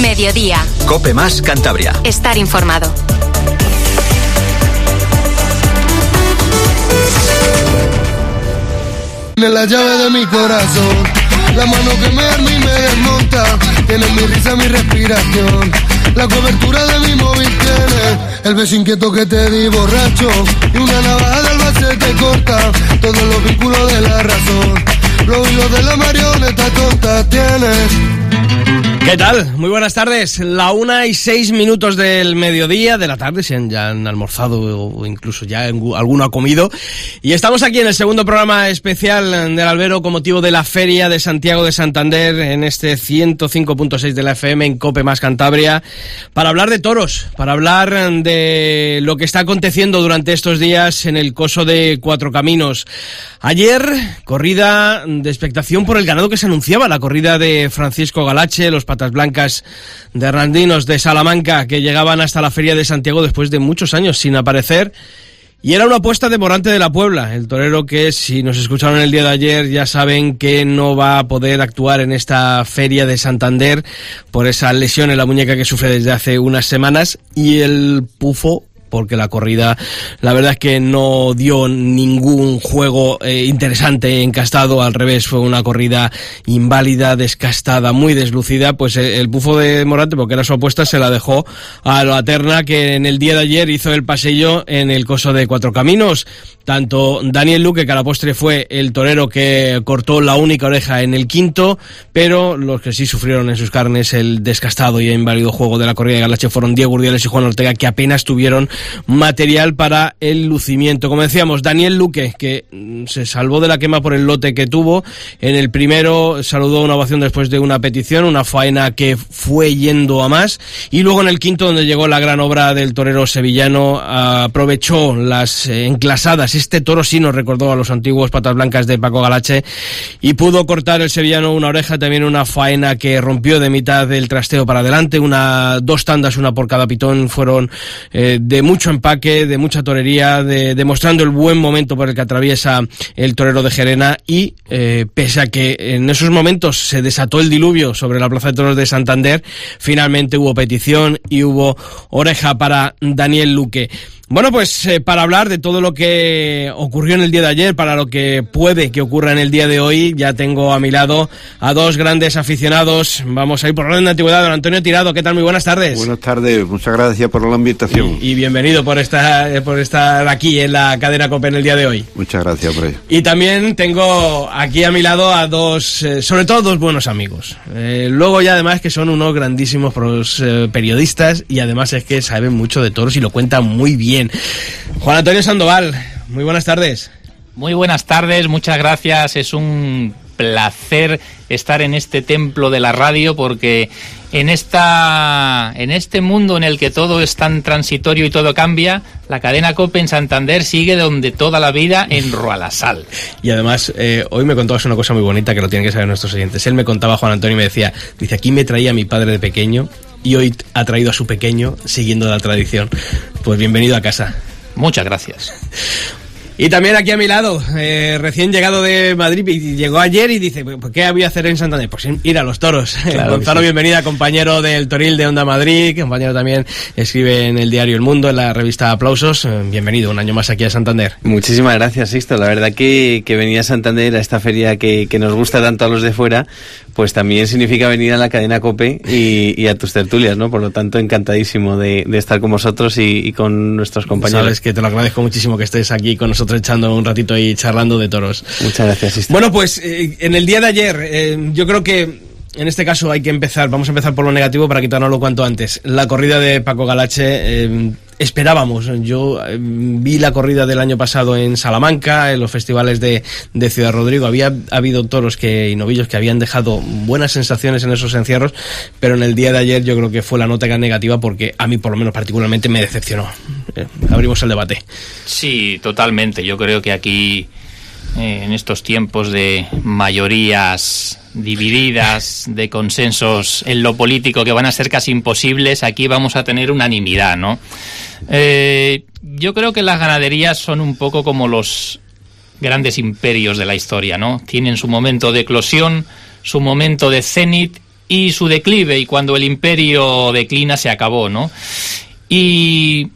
Mediodía. Cope más Cantabria. Estar informado. Tiene la llave de mi corazón, la mano que me arma y me desmonta. Tiene mi risa, mi respiración, la cobertura de mi móvil tiene. El beso inquieto que te di borracho y una navaja del base te corta todos los vínculos de la razón. Los hilos de la marioneta tonta tiene. ¿Qué tal? Muy buenas tardes. La una y seis minutos del mediodía de la tarde, si han, ya han almorzado o incluso ya alguno ha comido. Y estamos aquí en el segundo programa especial del Albero con motivo de la Feria de Santiago de Santander en este 105.6 de la FM en Cope más Cantabria para hablar de toros, para hablar de lo que está aconteciendo durante estos días en el coso de Cuatro Caminos. Ayer, corrida de expectación por el ganado que se anunciaba, la corrida de Francisco Galache, los blancas de Randinos de Salamanca que llegaban hasta la Feria de Santiago después de muchos años sin aparecer. Y era una apuesta de Morante de la Puebla, el torero que si nos escucharon el día de ayer ya saben que no va a poder actuar en esta feria de Santander por esa lesión en la muñeca que sufre desde hace unas semanas y el pufo porque la corrida la verdad es que no dio ningún juego eh, interesante encastado, al revés, fue una corrida inválida, descastada, muy deslucida, pues eh, el, bufo de Morante, porque era su apuesta, se la dejó a la Terna que en el día de ayer hizo el pasillo en el coso de Cuatro Caminos. Tanto Daniel Luque, que a la postre fue el torero que cortó la única oreja en el quinto, pero los que sí sufrieron en sus carnes el descastado y inválido juego de la corrida de Galache fueron Diego Urdiales y Juan Ortega, que apenas tuvieron material para el lucimiento. Como decíamos, Daniel Luque, que mm, se salvó de la quema por el lote que tuvo. En el primero saludó una ovación después de una petición, una faena que fue yendo a más. Y luego en el quinto, donde llegó la gran obra del torero sevillano, aprovechó las eh, enclasadas este toro sí nos recordó a los antiguos patas blancas de Paco Galache y pudo cortar el sevillano una oreja, también una faena que rompió de mitad del trasteo para adelante, una dos tandas, una por cada pitón, fueron eh, de mucho empaque, de mucha torería, de, demostrando el buen momento por el que atraviesa el torero de Gerena y eh, pese a que en esos momentos se desató el diluvio sobre la Plaza de Toros de Santander, finalmente hubo petición y hubo oreja para Daniel Luque. Bueno, pues eh, para hablar de todo lo que ocurrió en el día de ayer, para lo que puede que ocurra en el día de hoy, ya tengo a mi lado a dos grandes aficionados. Vamos a ir por orden de antigüedad. Don Antonio Tirado, ¿qué tal? Muy buenas tardes. Buenas tardes, muchas gracias por la invitación. Y, bienvenido por estar, por estar aquí en la cadena COPE en el día de hoy. Muchas gracias por Y también tengo aquí a mi lado a dos, eh, sobre todo dos buenos amigos. Eh, luego ya además que son unos grandísimos periodistas y además es que saben mucho de toros y lo cuentan muy bien Juan Antonio Sandoval, muy buenas tardes. Muy buenas tardes, muchas gracias. Es un placer estar en este templo de la radio porque en esta en este mundo en el que todo es tan transitorio y todo cambia, la cadena COPE en Santander sigue donde toda la vida en Roalasal. Y además, eh, hoy me contabas una cosa muy bonita que lo tienen que saber nuestros oyentes. Él me contaba, Juan Antonio, y me decía, dice, aquí me traía mi padre de pequeño y hoy ha traído a su pequeño siguiendo la tradición. Pues bienvenido a casa. Muchas gracias. Y también aquí a mi lado, eh, recién llegado de Madrid, y llegó ayer y dice, pues, ¿qué había hacer en Santander? Pues ir a los toros. Gonzalo, bienvenida, compañero del Toril de Onda Madrid, compañero también escribe en el diario El Mundo, en la revista Aplausos. Eh, bienvenido un año más aquí a Santander. Muchísimas gracias, Sisto. La verdad que, que venir a Santander, a esta feria que, que, nos gusta tanto a los de fuera, pues también significa venir a la cadena COPE y, a tus tertulias, ¿no? Por lo tanto, encantadísimo de, estar con vosotros y, con nuestros compañeros. Sabes que te lo agradezco muchísimo que estés aquí con nosotros echando un ratito y charlando de toros. Muchas gracias. Bueno, pues eh, en el día de ayer, eh, yo creo que en este caso hay que empezar, vamos a empezar por lo negativo para quitárnoslo cuanto antes. La corrida de Paco Galache, eh, esperábamos, yo vi la corrida del año pasado en Salamanca, en los festivales de, de, Ciudad Rodrigo, había habido toros que, y novillos que habían dejado buenas sensaciones en esos encierros, pero en el día de ayer yo creo que fue la nota negativa porque a mí por lo menos particularmente me decepcionó. abrimos el debate. Sí, totalmente, yo creo que aquí eh, en estos tiempos de mayorías divididas, de consensos en lo político que van a ser casi imposibles, aquí vamos a tener unanimidad, ¿no? Eh, yo creo que las ganaderías son un poco como los grandes imperios de la historia, ¿no? Tienen su momento de eclosión, su momento de cenit y su declive y cuando el imperio declina se acabó, ¿no? Y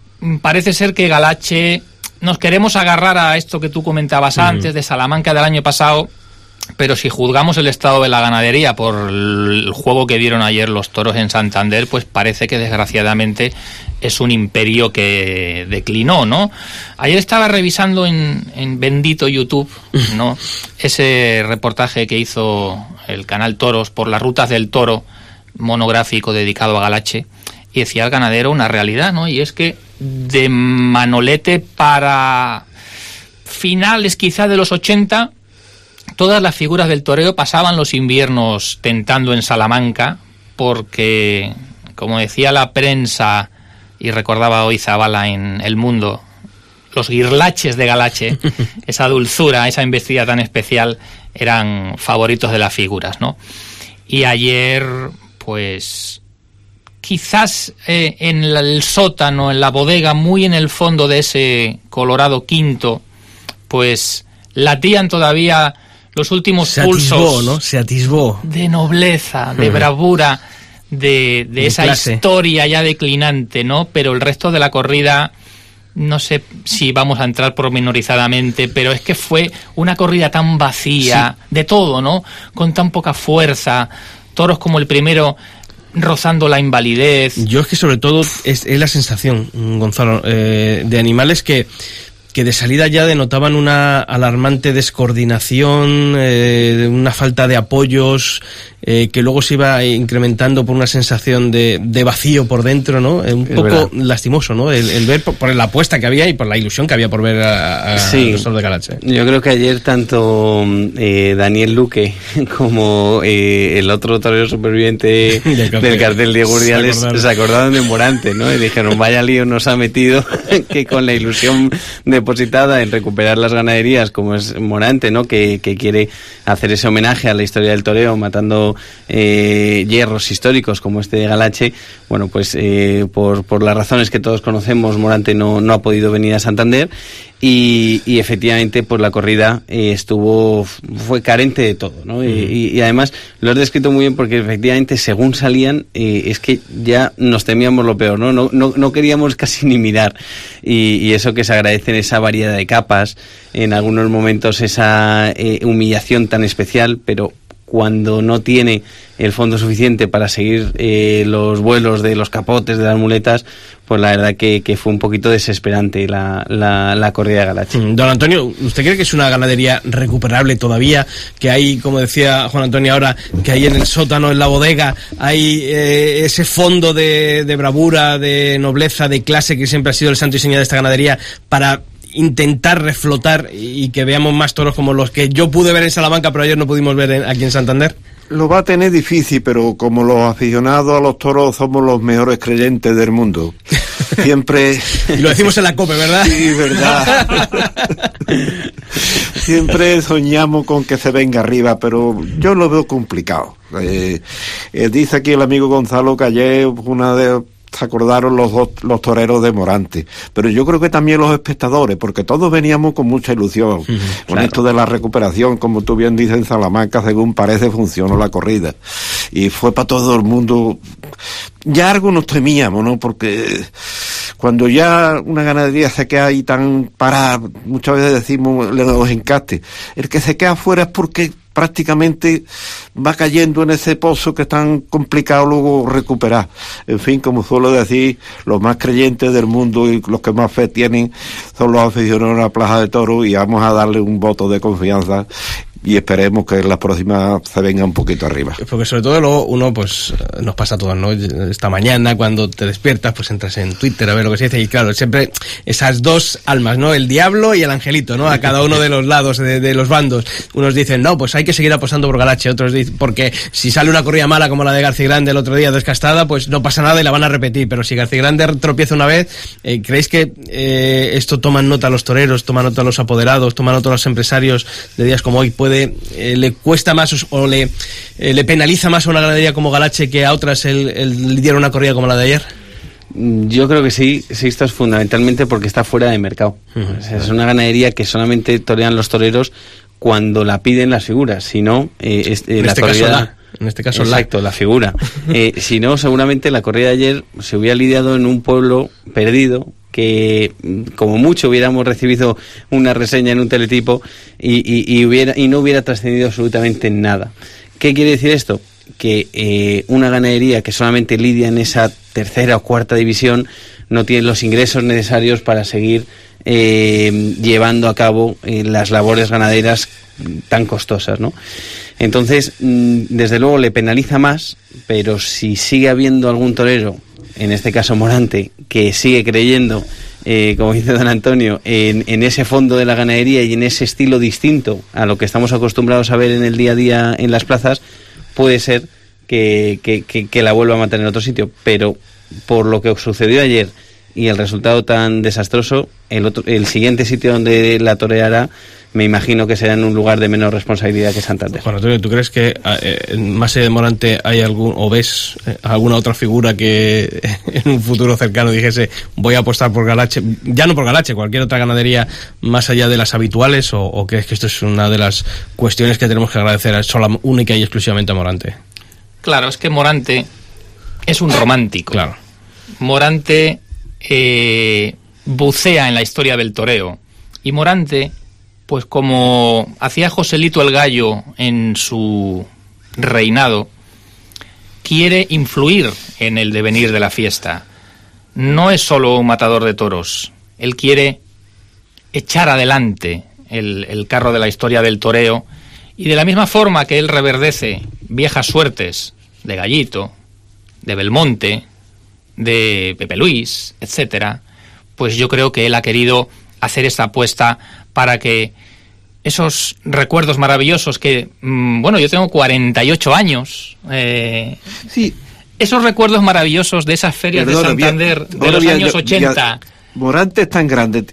parece ser que Galache nos queremos agarrar a esto que tú comentabas antes de Salamanca del año pasado, pero si juzgamos el estado de la ganadería por el juego que dieron ayer los toros en Santander, pues parece que desgraciadamente es un imperio que declinó, ¿no? Ayer estaba revisando en, en bendito YouTube, ¿no? Ese reportaje que hizo el canal Toros por las rutas del toro, monográfico dedicado a Galache, y decía el ganadero una realidad, ¿no? Y es que de Manolete para finales quizá de los 80, todas las figuras del toreo pasaban los inviernos tentando en Salamanca, porque, como decía la prensa, y recordaba hoy Zabala en El Mundo, los guirlaches de Galache, esa dulzura, esa investida tan especial, eran favoritos de las figuras, ¿no? Y ayer, pues, quizás eh, en el sótano, en la bodega, muy en el fondo de ese Colorado quinto, pues latían todavía los últimos Se pulsos atisbó, ¿no? Se atisbó. de nobleza, de bravura, de, de De esa clase. historia ya declinante, ¿no? Pero el resto de la corrida, no sé si vamos a entrar pormenorizadamente, pero es que fue una corrida tan vacía, de todo, ¿no? Con tan poca fuerza, toros como el primero rozando la invalidez. Yo es que sobre todo es, es la sensación, Gonzalo, eh, de animales que, que de salida ya denotaban una alarmante descoordinación, eh, una falta de apoyos, eh, que luego se iba incrementando por una sensación de, de vacío por dentro, ¿no? Eh, un Es poco verdad. lastimoso, ¿no? El, el ver por, por la apuesta que había y por la ilusión que había por ver a, a Sí. los de Galache. Yo creo que ayer tanto eh, Daniel Luque como eh, el otro torero superviviente Del cartel. del cartel de Se Gurdiales acordaron. se acordaron de Morante, ¿no? Y dijeron, vaya lío nos ha metido que con la ilusión depositada en recuperar las ganaderías como es Morante, ¿no? Que, que quiere hacer ese homenaje a la historia del toreo matando eh, hierros históricos como este de Galache, bueno, pues eh, por, por las razones que todos conocemos, Morante no, no ha podido venir a Santander y, y efectivamente pues la corrida eh, estuvo fue carente de todo ¿no? Y- y, y además lo has descrito muy bien porque efectivamente según salían eh, es que ya nos temíamos lo peor no no, no, no queríamos casi ni mirar. Y, y eso que se agradece en esa variedad de capas en algunos momentos esa eh, humillación tan especial pero cuando no tiene el fondo suficiente para seguir eh, los vuelos de los capotes de las muletas, pues la verdad que, fue un poquito desesperante la, la, la corrida de Galache. Mm, Don Antonio, ¿usted cree que es una ganadería recuperable todavía? Que hay, como decía Juan Antonio ahora, que hay en el sótano, en la bodega, hay eh, ese fondo de, de bravura, de nobleza, de clase que siempre ha sido el santo y señal de esta ganadería para intentar reflotar y que veamos más toros como los que yo pude ver en Salamanca, pero ayer no pudimos ver en- aquí en Santander? Lo va a tener difícil, pero como los aficionados a los toros somos los mejores creyentes del mundo. Siempre... Y lo decimos en la COPE, ¿verdad? Sí, verdad. Siempre soñamos con que se venga arriba, pero yo lo veo complicado. Eh, eh, dice aquí el amigo Gonzalo que ayer una de se acordaron los dos, los toreros de Morante, pero yo creo que también los espectadores, porque todos veníamos con mucha ilusión. con esto de la recuperación, como tú bien dices en Salamanca, según parece funcionó la corrida. Y fue para todo el mundo. Ya algo nos temíamos, ¿no? Porque cuando ya una ganadería se queda ahí tan parada, muchas veces decimos le los encastes, el que se queda afuera es porque prácticamente va cayendo en ese pozo que es tan complicado luego recuperar. En fin, como suelo decir, los más creyentes del mundo y los que más fe tienen son los aficionados a la Plaza de Toro y vamos a darle un voto de confianza y esperemos que en las próximas se venga un poquito arriba. Porque sobre todo luego uno, pues, eh, nos pasa a todos, ¿no? Esta mañana cuando te despiertas, pues entras en Twitter a ver lo que se dice y claro, siempre esas dos almas, ¿no? El diablo y el angelito, ¿no? A cada uno de los lados, de, de los bandos. Unos dicen, no, pues hay que seguir apostando por Galache, otros dicen, porque si sale una corrida mala como la de García Grande el otro día descastada, pues no pasa nada y la van a repetir, pero si García Grande tropieza una vez, eh, ¿creéis que eh, esto toman nota los toreros, toman nota los apoderados, toman nota los empresarios de días como hoy? ¿Puede, eh, le cuesta más o, le, eh, le penaliza más a una ganadería como Galache que a otras el, el lidiar una corrida como la de ayer? Mm, Yo creo que sí, sí, esto es fundamentalmente porque está fuera de mercado. O sea, es una ganadería que solamente torean los toreros cuando la piden las figuras, si no, eh, es- eh, En la este caso da. En este caso, Exacto, la, figura. Eh, si no, seguramente la corrida de ayer se hubiera lidiado en un pueblo perdido, que como mucho hubiéramos recibido una reseña en un teletipo y, hubiera, y no hubiera trascendido absolutamente nada. ¿Qué quiere decir esto? Que eh, una ganadería que solamente lidia en esa tercera o cuarta división no tiene los ingresos necesarios para seguir eh, llevando a cabo eh, las labores ganaderas tan costosas, ¿no? Entonces, mm, desde luego le penaliza más, pero si sigue habiendo algún torero, en este caso Morante, que sigue creyendo, eh, como dice don Antonio, en, ese fondo de la ganadería y en ese estilo distinto a lo que estamos acostumbrados a ver en el día a día en las plazas, puede ser que, que la vuelva a mantener en otro sitio. Pero por lo que sucedió ayer, y el resultado tan desastroso, el, otro, el siguiente sitio donde la toreará me imagino que será en un lugar de menor responsabilidad que Santander. Juan Antonio, ¿tú crees que eh, más de Morante hay algún, o ves eh, alguna otra figura que en un futuro cercano dijese voy a apostar por Galache, ya no por Galache, cualquier otra ganadería más allá de las habituales, o, crees que esto es una de las cuestiones que tenemos que agradecer sola, única y exclusivamente a Morante? Claro, es que Morante es un romántico. Claro. Morante eh, bucea en la historia del toreo. Y Morante, pues como hacía Joselito el Gallo en su reinado, quiere influir en el devenir de la fiesta. No es solo un matador de toros, él quiere echar adelante el, carro de la historia del toreo y de la misma forma que él reverdece viejas suertes de Gallito, de Belmonte, de Pepe Luis, etcétera, pues yo creo que él ha querido hacer esta apuesta para que esos recuerdos maravillosos que, mm, bueno, yo tengo 48 años. Eh, sí. Esos recuerdos maravillosos de esas ferias de Santander de los años 80. Morante es tan grande,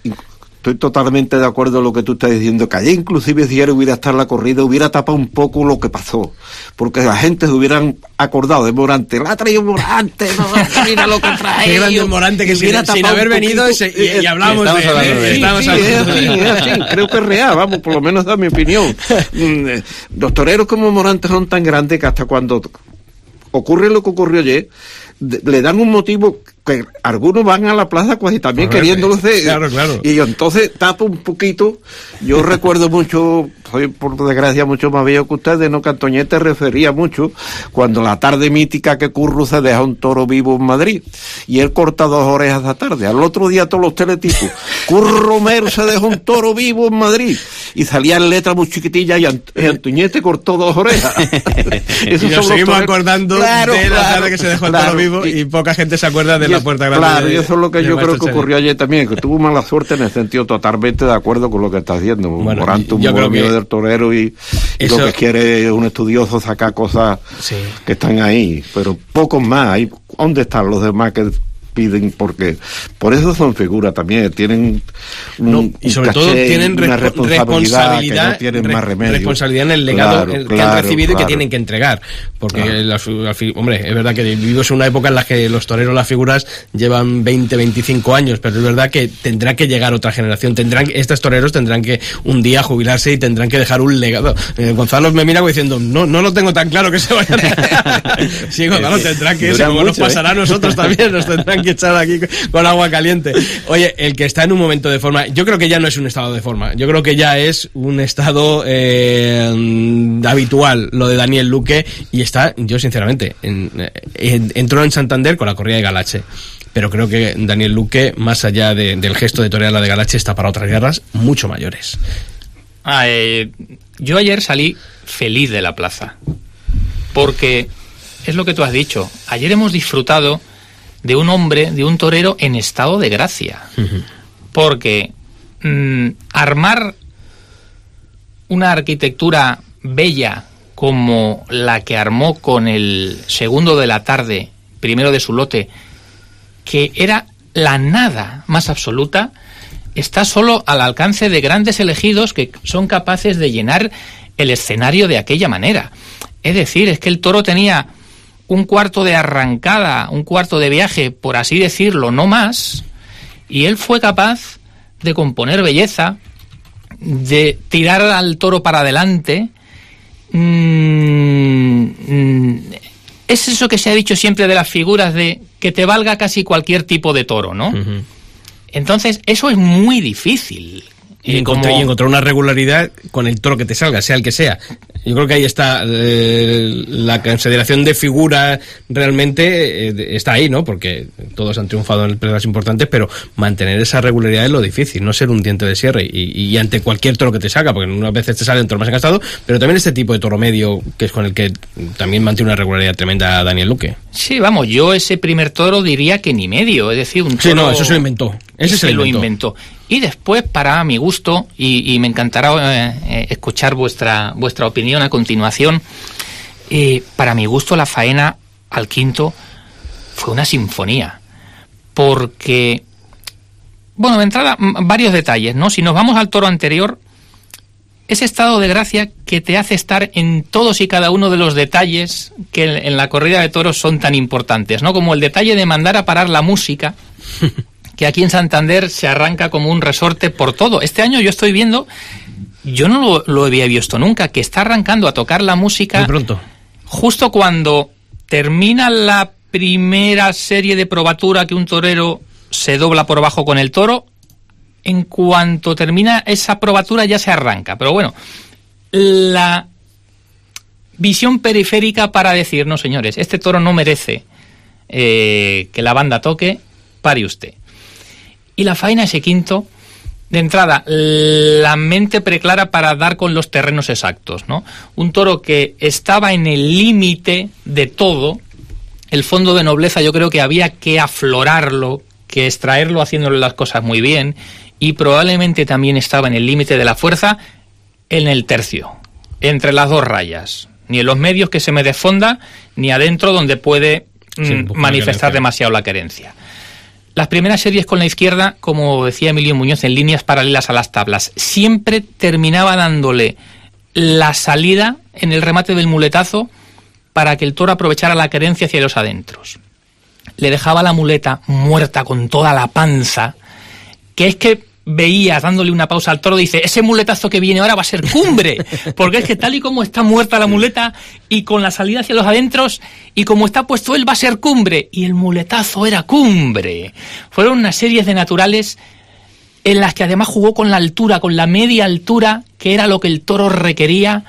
estoy totalmente de acuerdo en lo que tú estás diciendo, que allí inclusive si hubiera estado la corrida, hubiera tapado un poco lo que pasó, porque la gente se hubieran acordado de Morante, la ha traído Morante, no, mira lo que trae. Qué grande Morante que sin, sin haber venido y, y, hablamos de él. Sí, sí, creo que es real, vamos, por lo menos da mi opinión. Mm, eh, los toreros como Morante son tan grandes que hasta cuando ocurre lo que ocurrió ayer, le dan un motivo que algunos van a la plaza casi también queriéndolo hacer. Claro, claro. Y entonces tapo un poquito. Yo recuerdo mucho, soy por desgracia mucho más viejo que ustedes, ¿no? Que Antoñete refería mucho cuando la tarde mítica que Curro se deja un toro vivo en Madrid. Y él corta dos orejas esa tarde. Al otro día todos los teletipos. Curro Romero se dejó un toro vivo en Madrid. Y salía en letra muy chiquitilla y, Antoñete cortó dos orejas. y nos seguimos acordando de la tarde que se dejó el toro vivo y, poca gente se acuerda de puerta Claro, y eso es lo que yo creo que ocurrió ayer también, que tuvo mala suerte en el sentido totalmente de acuerdo con lo que está haciendo. Bueno, Morante, un movimiento del torero y, lo que quiere un estudioso sacar cosas que están ahí, pero pocos más. ¿Dónde están los demás que piden porque por eso son figuras también tienen y sobre todo tienen responsabilidad responsabilidad en el legado que han recibido y que tienen que entregar porque hombre es verdad que vivimos en una época en la que los toreros las figuras llevan 20 25 años pero es verdad que tendrá que llegar otra generación tendrán estos toreros tendrán que un día jubilarse y tendrán que dejar un legado. Eh, Gonzalo me mira diciendo no no lo tengo tan claro que se vayan sí Gonzalo tendrá que como nos pasará a ¿eh? nosotros también nos tendrán que echar aquí con agua caliente. Oye, el que está en un momento de forma, yo creo que ya no es un estado de forma, yo creo que ya es un estado eh, habitual lo de Daniel Luque y está, yo sinceramente, entró en Santander con la corrida de Galache pero creo que Daniel Luque, más allá del gesto de torear la de Galache, está para otras guerras mucho mayores. Ah, eh, yo ayer salí feliz de la plaza, porque es lo que tú has dicho. Ayer hemos disfrutado de un hombre, de un torero en estado de gracia. Porque mm, armar una arquitectura bella como la que armó con el segundo de la tarde, primero de su lote, que era la nada más absoluta, está solo al alcance de grandes elegidos que son capaces de llenar el escenario de aquella manera. Es decir, es que el toro tenía un cuarto de arrancada, un cuarto de viaje, por así decirlo, no más, y él fue capaz de componer belleza, de tirar al toro para adelante, mm, es eso que se ha dicho siempre de las figuras de que te valga casi cualquier tipo de toro, ¿no? Entonces, eso es muy difícil. Y, encontrar, como- y encontrar una regularidad con el toro que te salga, sea el que sea. Yo creo que ahí está eh, la consideración de figura realmente eh, está ahí, ¿no? Porque todos han triunfado en peleas importantes, pero mantener esa regularidad es lo difícil, no ser un diente de cierre y, y ante cualquier toro que te salga, porque unas veces te sale un toro más encastado, pero también este tipo de toro medio que es con el que también mantiene una regularidad tremenda Daniel Luque. Sí, vamos, yo ese primer toro diría que ni medio, es decir, un Sí, toro... no, eso se lo inventó. Ese se lo lo inventó. inventó. Y después, para mi gusto, y, me encantará eh, eh, escuchar vuestra, vuestra opinión a continuación, eh, para mi gusto la faena al quinto fue una sinfonía. Porque, bueno, de entrada, varios detalles, ¿no? Si nos vamos al toro anterior, ese estado de gracia que te hace estar en todos y cada uno de los detalles que en la corrida de toros son tan importantes, ¿no? Como el detalle de mandar a parar la música, que aquí en Santander se arranca como un resorte por todo. Este año yo estoy viendo, yo no lo, lo había visto nunca, que está arrancando a tocar la música Muy pronto. justo cuando termina la primera serie de probatura que un torero se dobla por abajo con el toro, en cuanto termina esa probatura ya se arranca. Pero bueno, la visión periférica para decir, no señores, este toro no merece eh, que la banda toque, pare usted. Y la faena ese quinto, de entrada, la mente preclara para dar con los terrenos exactos, ¿no? Un toro que estaba en el límite de todo, el fondo de nobleza yo creo que había que aflorarlo, que extraerlo haciéndole las cosas muy bien, y probablemente también estaba en el límite de la fuerza en el tercio, entre las dos rayas, ni en los medios que se me desfonda, ni adentro donde puede Sí, mm, manifestar demasiado la querencia. Las primeras series con la izquierda, como decía Emilio Muñoz, en líneas paralelas a las tablas, siempre terminaba dándole la salida en el remate del muletazo para que el toro aprovechara la querencia hacia los adentros. Le dejaba la muleta muerta con toda la panza, que es que veías dándole una pausa al toro, dice, ese muletazo que viene ahora va a ser cumbre, porque es que tal y como está muerta la muleta y con la salida hacia los adentros y como está puesto él va a ser cumbre, y el muletazo era cumbre. Fueron unas series de naturales en las que además jugó con la altura, con la media altura, que era lo que el toro requería,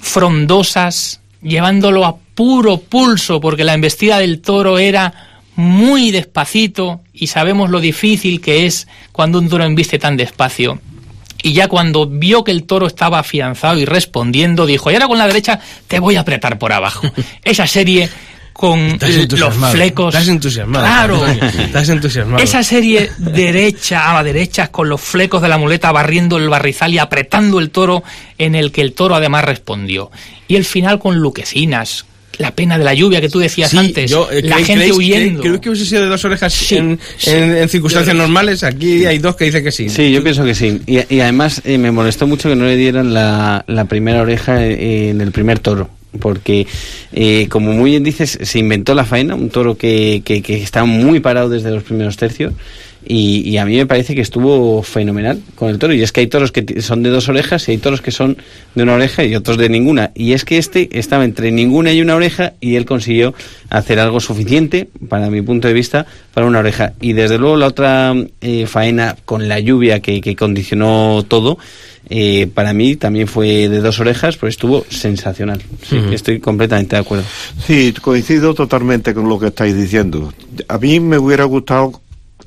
frondosas, llevándolo a puro pulso, porque la embestida del toro era muy despacito y sabemos lo difícil que es cuando un toro embiste tan despacio. Y ya cuando vio que el toro estaba afianzado y respondiendo, dijo, y ahora con la derecha te voy a apretar por abajo. Esa serie con los flecos. Estás entusiasmado. Claro. Estás entusiasmado. Esa serie derecha a derecha con los flecos de la muleta barriendo el barrizal y apretando el toro en el que el toro además respondió. Y el final con luquecinas, la pena de la lluvia que tú decías Sí, antes, yo, eh, la ¿creéis- gente creéis- huyendo. ¿Creéis que hubiese sido de dos orejas Sí, en, sí. en- en circunstancias Yo- normales? Aquí hay dos que dicen que sí. Sí, yo pienso que sí. Y, y además eh, me molestó mucho que no le dieran la, la primera oreja eh, en el primer toro. Porque, eh, como muy bien dices, se inventó la faena, un toro que, que, que está muy parado desde los primeros tercios. Y, y a mí me parece que estuvo fenomenal con el toro. Y es que hay toros que son de dos orejas y hay toros que son de una oreja y otros de ninguna. Y es que este estaba entre ninguna y una oreja y él consiguió hacer algo suficiente, para mi punto de vista, para una oreja. Y desde luego la otra eh, faena con la lluvia que, que condicionó todo, eh, para mí también fue de dos orejas, pues estuvo sensacional. Sí, Estoy completamente de acuerdo. Sí, coincido totalmente con lo que estáis diciendo. A mí me hubiera gustado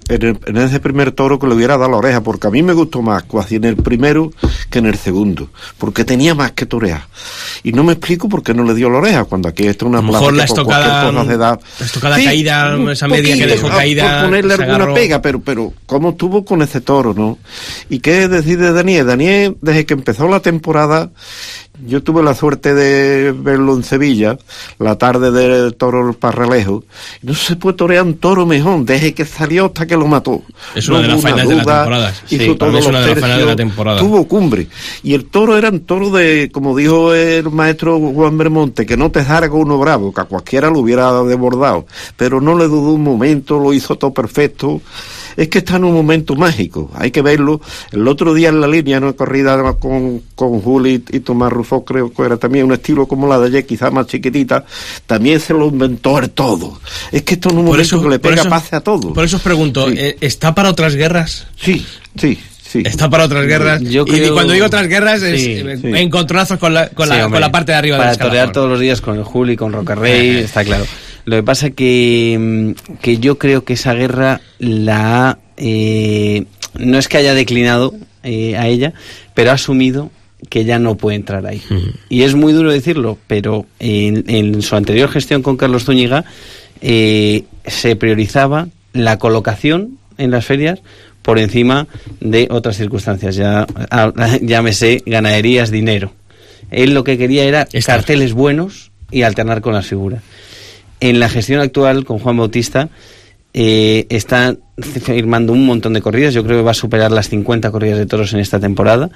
en, el- en ese primer toro que le hubiera dado la oreja, porque a mí me gustó más casi en el primero que en el segundo, porque tenía más que torear. Y no me explico por qué no le dio la oreja, cuando aquí está una A mejor la estocada- cosa se da. la estocada caída, esa media que dejó ah, caída, Por ponerle alguna agarró. pega, pero, pero ¿cómo estuvo con ese toro, no? ¿Y qué decir de Daniel? Daniel, desde que empezó la temporada, yo tuve la suerte de verlo en Sevilla, la tarde del toro Parralejo. y No se puede torear un toro mejor, desde que salió hasta que lo mató. Es una No de las faenas de la temporada. hizo Sí, todos es una de las de la temporada. Tuvo cumbre. Y el toro era un toro de, como dijo el maestro Juan Bermonte, que no te salga uno bravo, que a cualquiera lo hubiera desbordado. Pero no le dudó un momento, lo hizo todo perfecto. Es que está en un momento mágico, hay que verlo. El otro día en la línea, no corrida con, con Juli y Tomás Rufo, creo que era también un estilo como la de ayer, quizás más chiquitita, también se lo inventó el todo. Es que esto es un momento que le pega paz a todo. Por eso os pregunto, eh, ¿está para otras guerras? Sí, sí. Sí. Está para otras guerras. y cuando digo otras guerras es encontronazos con la, con, la, con la parte de arriba para torear todos los días con el Juli, con Rocarrey, está claro. Lo que pasa que, mm, que yo creo que esa guerra la eh, no es que haya declinado eh, a ella, pero ha asumido que ya no puede entrar ahí. Y es muy duro decirlo, pero en, su anterior gestión con Carlos Zúñiga eh, se priorizaba la colocación en las ferias por encima de otras circunstancias. Ya llámese ganaderías, dinero. Él lo que quería era carteles buenos y alternar con las figuras. En la gestión actual con Juan Bautista eh, está firmando un montón de corridas. Yo creo que va a superar las 50 corridas de toros en esta temporada.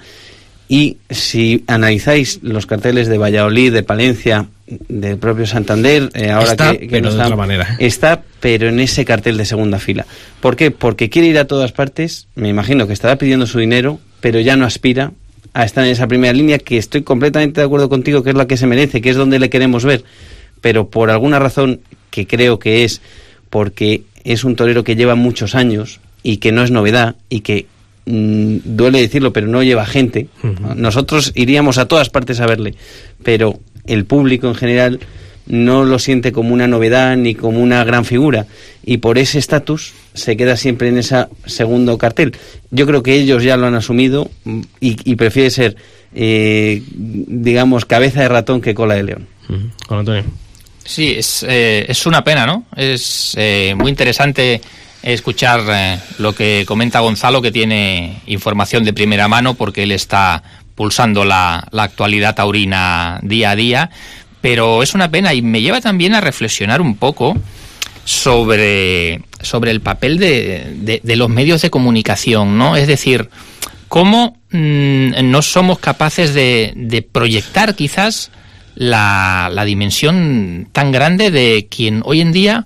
Y si analizáis los carteles de Valladolid, de Palencia, del propio Santander, eh, ahora está, que, pero de otra manera. está, pero en ese cartel de segunda fila. ¿Por qué? Porque quiere ir a todas partes. Me imagino que estará pidiendo su dinero, pero ya no aspira a estar en esa primera línea, que estoy completamente de acuerdo contigo, que es la que se merece, que es donde le queremos ver. Pero por alguna razón que creo que es porque es un torero que lleva muchos años y que no es novedad y que Mm, duele decirlo, pero no lleva gente. Nosotros iríamos a todas partes a verle, pero el público en general no lo siente como una novedad ni como una gran figura y por ese estatus se queda siempre en ese segundo cartel. Yo creo que ellos ya lo han asumido y, prefiere ser, eh, digamos, cabeza de ratón que cola de león. Sí, es, eh, es una pena, ¿no? Es eh, muy interesante escuchar eh, lo que comenta Gonzalo, que tiene información de primera mano, porque él está pulsando la, actualidad taurina día a día. Pero es una pena y me lleva también a reflexionar un poco sobre, sobre el papel de, de, los medios de comunicación, ¿no? Es decir, cómo mm, no somos capaces de, de proyectar quizás la, la dimensión tan grande de quien hoy en día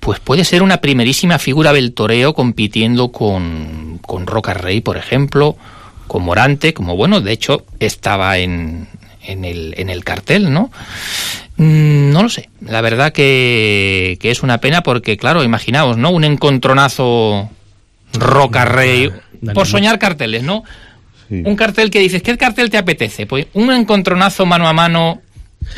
pues puede ser una primerísima figura del toreo compitiendo con, con Roca Rey, por ejemplo, con Morante, como bueno, de hecho estaba en, en, el, en el cartel, ¿no? Mm, no lo sé, la verdad que, que es una pena porque, claro, imaginaos, ¿no? Un encontronazo Roca Rey, por soñar carteles, ¿no? Un cartel que dices, ¿qué cartel te apetece? Pues un encontronazo mano a mano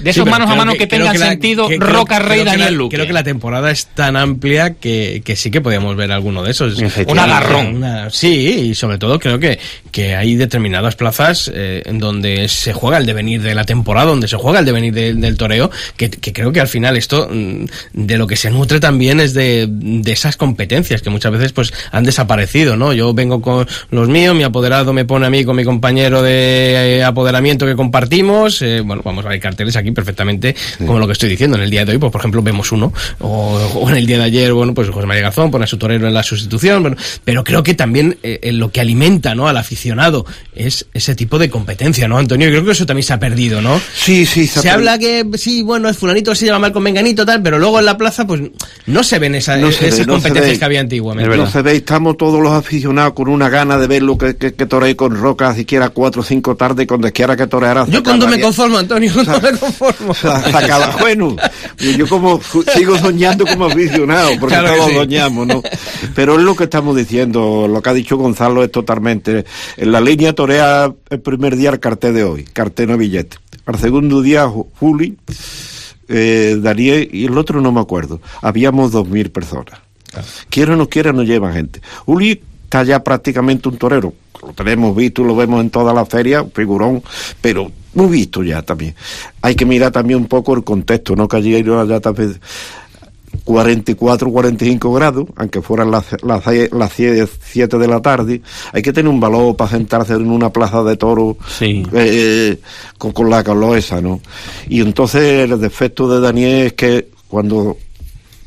de esos manos a mano que, tengan sentido, Roca Rey, Daniel Luque. Creo que la temporada es tan amplia que, que sí que podemos ver alguno de esos. Un agarrón. sí, y sobre todo creo que, que hay determinadas plazas eh, en donde se juega el devenir de la temporada, donde se juega el devenir del toreo, que, que, creo que al final esto mm, de lo que se nutre también es de, de esas competencias que muchas veces pues han desaparecido, ¿no? Yo vengo con los míos, mi apoderado me pone a mí con mi compañero de eh, apoderamiento que compartimos, eh, bueno, vamos a ver carteles aquí perfectamente como lo que estoy diciendo. En el día de hoy, pues por ejemplo, vemos uno, o, en el día de ayer, bueno, pues José María Garzón pone a su torero en la sustitución, pero creo que también eh, lo que alimenta ¿no? al aficionado es ese tipo de competencia, ¿no, Antonio? Yo creo que eso también se ha perdido, ¿no? Sí, sí, se, se habla que sí, bueno, es fulanito se llama mal con Menganito, tal, pero luego en la plaza, pues no se ven esa, esas competencias que había antiguamente. No se ve, estamos todos los aficionados con una gana de ver lo que, que, que con Roca, siquiera cuatro o cinco tardes, cuando quiera que toreara. Yo cuando me conformo, Antonio, cuando me conformo. bueno, yo como sigo soñando como aficionado, porque todos soñamos, ¿no? Pero es lo que estamos diciendo, lo que ha dicho Gonzalo es totalmente. En la línea torea el primer día el cartel de hoy, cartel no billete. Al segundo día, Juli, eh, Daniel y el otro no me acuerdo. Habíamos dos mil personas. Quiera o no quiera, no lleva gente. Juli está ya prácticamente un torero. Lo tenemos visto, lo vemos en toda la feria, figurón, pero muy visto ya también. Hay que mirar también un poco el contexto, ¿no? Que allí ya también 44, 45 grados, aunque fueran las, las, las 7 de la tarde, hay que tener un valor para sentarse en una plaza de toro eh, con, con, la calor esa, ¿no? Y entonces el defecto de Daniel es que cuando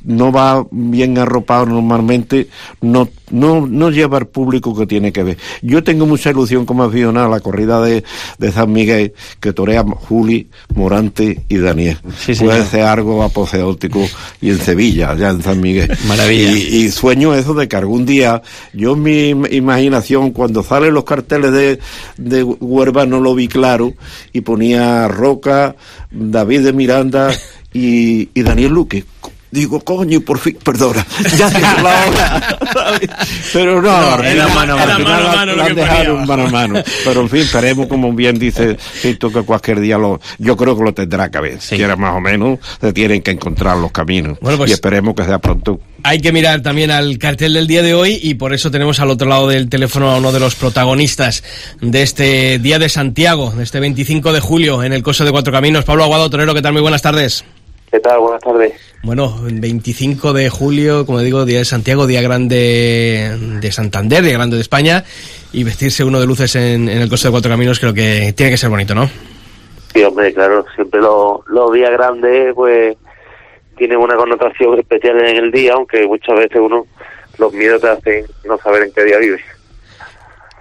no va bien arropado normalmente, no, no, no lleva el público que tiene que ver. Yo tengo mucha ilusión como aficionado a la corrida de, de San Miguel, que torea Juli, Morante y Daniel. Puede ser algo apoteótico y en Sevilla, ya en San Miguel. Maravilla. Y, sueño eso de que algún día, yo en mi imaginación, cuando salen los carteles de, de Huerva no lo vi claro, y ponía Roca, David de Miranda y, y Daniel Luque digo, coño, y por fin, perdona, ya se la hora. Pero no, no era mano a mano. mano, han dejado un mano a mano. Pero en fin, esperemos, como bien dice esto que cualquier día lo, yo creo que lo tendrá que ver. Si quiera más o menos, se tienen que encontrar los caminos. Bueno, pues, y esperemos que sea pronto. Hay que mirar también al cartel del día de hoy y por eso tenemos al otro lado del teléfono a uno de los protagonistas de este Día de Santiago, de este 25 de julio en el Coso de Cuatro Caminos. Pablo Aguado Torero, ¿qué tal? Muy buenas tardes. ¿Qué tal? Buenas tardes. Bueno, 25 de julio, como digo, Día de Santiago, Día Grande de Santander, Día Grande de España, y vestirse uno de luces en, el Costo de Cuatro Caminos creo que tiene que ser bonito, ¿no? Sí, hombre, claro, siempre los lo días grandes, pues, tienen una connotación especial en el día, aunque muchas veces uno, los miedos te hacen no saber en qué día vive.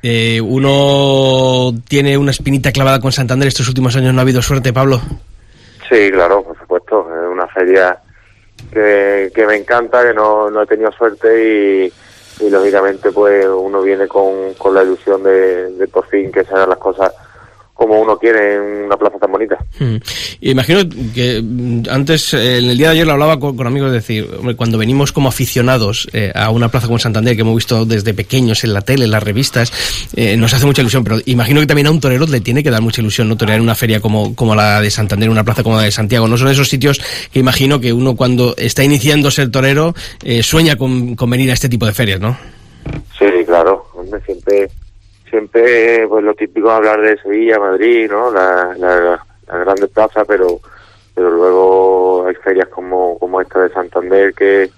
Eh, uno tiene una espinita clavada con Santander estos últimos años, ¿no ha habido suerte, Pablo? Sí, claro, por supuesto. Es una feria que, que me encanta, que no, no he tenido suerte y, lógicamente pues uno viene con, con la ilusión de, de por fin que se hagan las cosas como uno quiere en una plaza tan bonita. Hmm. Imagino que mm, antes, en el día de ayer lo hablaba con, amigos, es decir, cuando venimos como aficionados eh, a una plaza como Santander, que hemos visto desde pequeños en la tele, en las revistas, eh, nos hace mucha ilusión, pero imagino que también a un torero le tiene que dar mucha ilusión no torear en una feria como, como la de Santander, una plaza como la de Santiago. No son esos sitios que imagino que uno cuando está iniciándose el torero eh, sueña con, con venir a este tipo de ferias, ¿no? Sí, claro, siempre siempre pues lo típico es hablar de Sevilla, Madrid, ¿no? La, la, la grande plaza, pero pero luego hay ferias como como esta de Santander que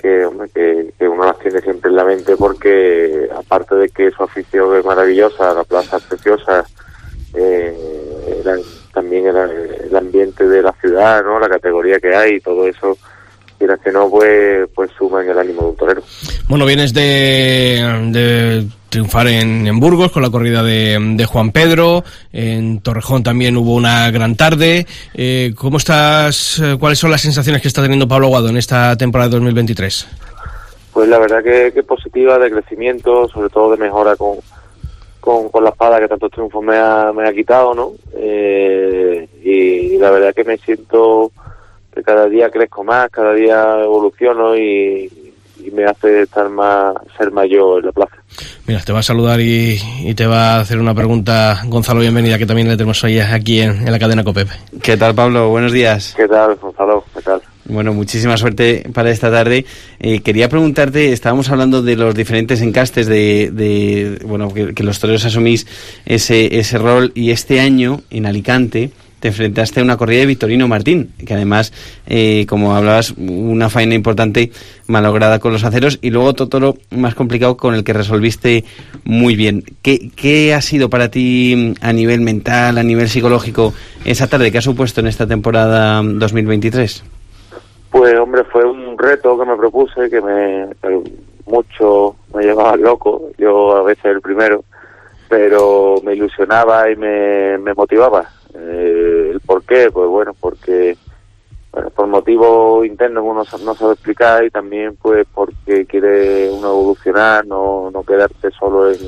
que, hombre, que, uno las tiene siempre en la mente porque aparte de que su afición es maravillosa, la plaza es preciosa, eh, también el, el, ambiente de la ciudad, ¿no? La categoría que hay, todo eso quieras que no, pues, pues suma en el ánimo de un torero. Bueno, vienes de triunfar en, Burgos con la corrida de, Juan Pedro, en Torrejón también hubo una gran tarde. Eh, ¿Cómo estás? Eh, ¿Cuáles son las sensaciones que está teniendo Pablo Guado en esta temporada de 2023? Pues la verdad que, que positiva, de crecimiento, sobre todo de mejora con, con, la espada que tantos triunfos me ha, me ha quitado, ¿no? Eh, y la verdad que me siento que cada día crezco más, cada día evoluciono y, me hace estar más, ser mayor en la plaza. Mira, te va a saludar y, te va a hacer una pregunta Gonzalo Bienvenida, que también le tenemos hoy aquí en, la cadena COPEP. ¿Qué tal, Pablo? Buenos días. ¿Qué tal, Gonzalo? ¿Qué tal? Bueno, muchísima suerte para esta tarde. Eh, quería preguntarte, estábamos hablando de los diferentes encastes de, de bueno, que, que, los toreros asumís ese, ese rol y este año en Alicante te enfrentaste a una corrida de Victorino Martín, que además, eh, como hablabas, una faena importante malograda con los aceros y luego todo lo más complicado con el que resolviste muy bien. ¿Qué, ¿Qué ha sido para ti a nivel mental, a nivel psicológico, esa tarde que has supuesto en esta temporada 2023? Pues hombre, fue un reto que me propuse, que me mucho me llevaba loco, yo a veces el primero, pero me ilusionaba y me motivaba. Eh, ¿El por qué? Pues bueno, porque por motivos internos uno no sabe explicar y también pues porque quiere uno evolucionar, no, no quedarte solo en,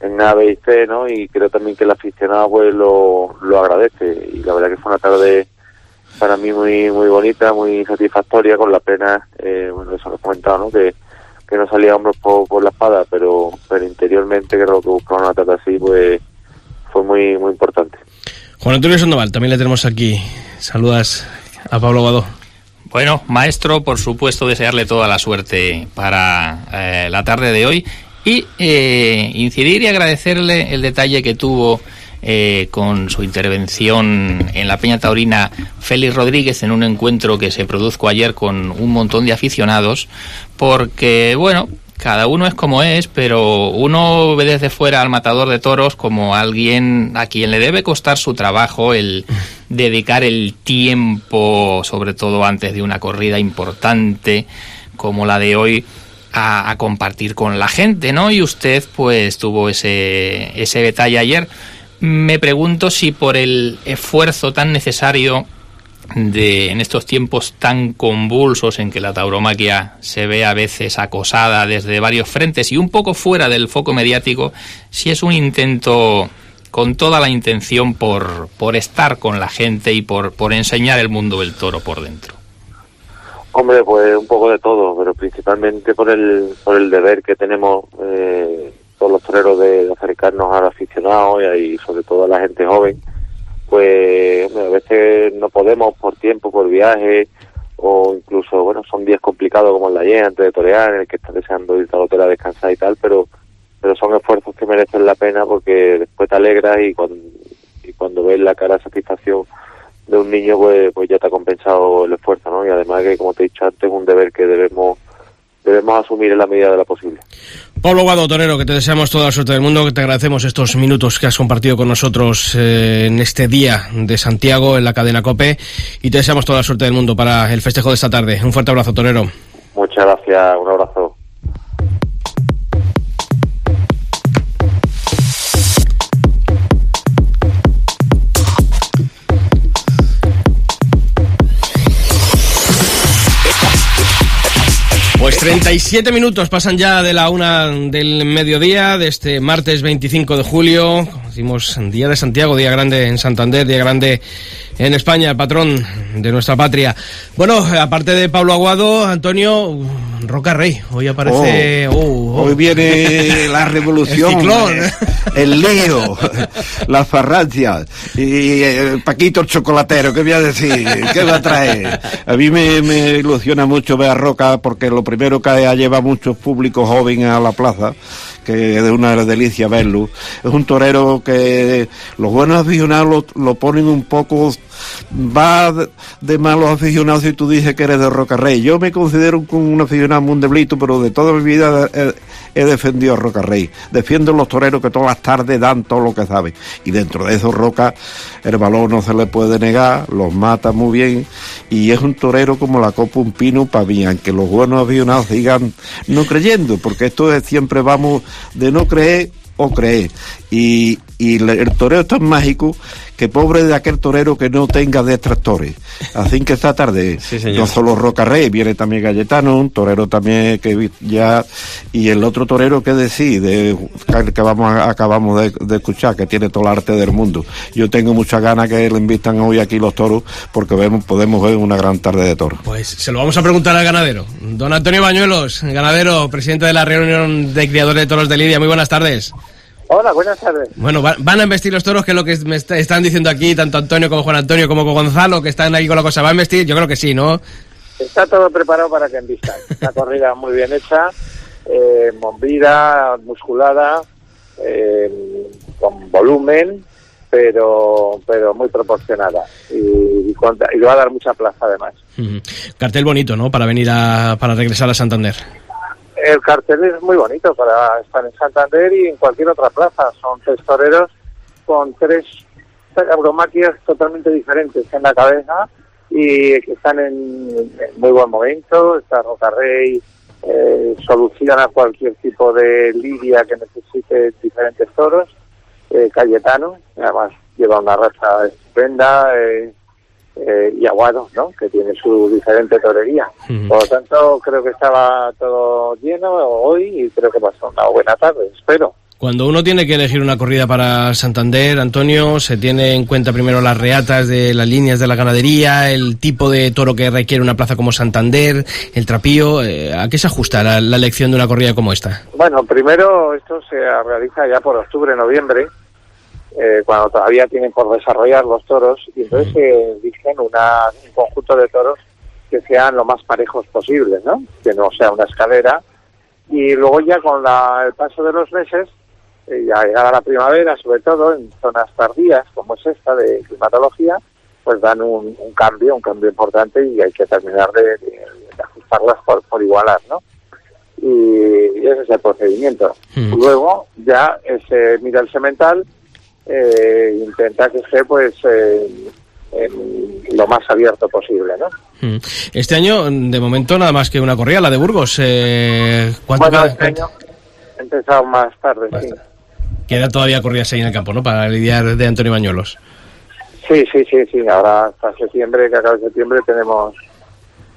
en A, B y C, ¿no? Y creo también que el aficionado pues lo, lo agradece y la verdad que fue una tarde para mí muy muy bonita, muy satisfactoria, con la pena, eh, bueno, eso lo he comentado, ¿no? Que, que no salía hombros por, por la espada, pero, pero interiormente creo que buscar una tarde así pues fue muy muy importante. Juan Antonio Sandoval, también le tenemos aquí. Saludas a Pablo Guado. Bueno, maestro, por supuesto, desearle toda la suerte para eh, la tarde de hoy y eh, incidir y agradecerle el detalle que tuvo eh, con su intervención en la Peña Taurina Félix Rodríguez en un encuentro que se produjo ayer con un montón de aficionados, porque, bueno, cada uno es como es, pero uno ve desde fuera al matador de toros como alguien a quien le debe costar su trabajo el dedicar el tiempo, sobre todo antes de una corrida importante como la de hoy, a, compartir con la gente, ¿no? Y usted pues tuvo ese, ese detalle ayer. Me pregunto si por el esfuerzo tan necesario de en estos tiempos tan convulsos en que la tauromaquia se ve a veces acosada desde varios frentes y un poco fuera del foco mediático, si es un intento con toda la intención por, por estar con la gente y por, por enseñar el mundo del toro por dentro. Hombre, pues un poco de todo, pero principalmente por el, por el deber que tenemos eh, todos los toreros de, acercarnos al aficionado y, y sobre todo a la gente joven pues a veces no podemos por tiempo, por viaje, o incluso, bueno, son días complicados como el de ayer, antes de torear, en el que estás deseando irte a la hotel a descansar y tal, pero pero son esfuerzos que merecen la pena porque después te alegras y cuando, y cuando ves la cara de satisfacción de un niño, pues, pues ya te ha compensado el esfuerzo, ¿no? Y además que, como te he dicho antes, es un deber que debemos debemos asumir en la medida de lo posible. Pablo Guado Torero, que te deseamos toda la suerte del mundo, que te agradecemos estos minutos que has compartido con nosotros eh, en este día de Santiago en la cadena COPE y te deseamos toda la suerte del mundo para el festejo de esta tarde. Un fuerte abrazo, Torero. Muchas gracias, un abrazo. 37 minutos pasan ya de la una del mediodía de este martes 25 de julio. Decimos Día de Santiago, Día Grande en Santander, Día Grande en España, el patrón de nuestra patria. Bueno, aparte de Pablo Aguado, Antonio Roca Rey, hoy aparece... Oh, oh, oh. Hoy viene la revolución, el, lío, las farrancias y el Paquito el chocolatero, ¿qué voy a decir? ¿Qué va a traer? A mí me, me ilusiona mucho ver a Roca porque lo primero que lleva muchos públicos jóvenes a la plaza que es una delicia verlo. Es un torero que los buenos aficionados lo, ponen un poco, va de, malos aficionados si tú dices que eres de Rocarrey. Yo me considero un, aficionado muy deblito, pero de toda mi vida he, defendido a Rocarrey. Defiendo los toreros que todas las tardes dan todo lo que saben. Y dentro de esos Roca, el valor no se le puede negar, los mata muy bien. Y es un torero como la copa un pino para mí, aunque los buenos aficionados sigan no creyendo, porque esto es siempre vamos de no creer o creer. Y, y el toreo es tan mágico que pobre de aquel torero que no tenga detractores. Así que esta tarde, no solo Roca Rey, viene también Galletano, un torero también que ya, y el otro torero que decide, que vamos acabamos de, escuchar, que tiene todo el arte del mundo. Yo tengo muchas ganas que le invitan hoy aquí los toros, porque vemos, podemos ver una gran tarde de toros. Pues se lo vamos a preguntar al ganadero. Don Antonio Bañuelos, ganadero, presidente de la reunión de criadores de toros de Lidia. Muy buenas tardes. Hola, buenas tardes. Bueno, van a investir los toros, que es lo que me están diciendo aquí, tanto Antonio como Juan Antonio, como Gonzalo, que están ahí con la cosa. ¿Va a investir? Yo creo que sí, ¿no? Está todo preparado para que envistan. Una corrida muy bien hecha, eh, bombida, musculada, eh, con volumen, pero pero muy proporcionada. Y, y, va a dar mucha plaza, además. Cartel bonito, ¿no? Para venir a, para regresar a Santander. El cartel es muy bonito para estar en Santander y en cualquier otra plaza. Son tres toreros con tres abromaquias totalmente diferentes en la cabeza y que están en, muy buen momento. Está Rocarrey, eh, soluciona cualquier tipo de lidia que necesite diferentes toros. Eh, Cayetano, además lleva una raza estupenda. Eh, eh, y Aguado, ¿no? que tiene su diferente torería. Por lo tanto, creo que estaba todo lleno hoy y creo que pasó una buena tarde, espero. Cuando uno tiene que elegir una corrida para Santander, Antonio, se tiene en cuenta primero las reatas de las líneas de la ganadería, el tipo de toro que requiere una plaza como Santander, el trapío. Eh, ¿A qué se ajusta la, la elección de una corrida como esta? Bueno, primero esto se realiza ya por octubre, noviembre eh, cuando todavía tienen por desarrollar los toros, y entonces se eligen una, un conjunto de toros que sean lo más parejos posibles, ¿no? Que no sea una escalera. Y luego ya con la, el paso de los meses, eh, ya llegada la primavera, sobre todo en zonas tardías, como es esta de climatología, pues dan un, cambio, un cambio importante y hay que terminar de, ajustarlas por, por igualar, ¿no? y, ese es el procedimiento. Mm. Luego ya se mira el semental, eh, intenta que esté pues eh, en lo más abierto posible, ¿no? Mm. Este año, de momento, nada más que una corrida, la de Burgos. Eh, ¿cuánto Bueno, queda, este año he empezado más tarde, Más sí. queda todavía corridas ahí en el campo, ¿no? Para lidiar de Antonio Bañuelos. Sí, sí, sí, sí. Ahora hasta septiembre, que acabe septiembre, tenemos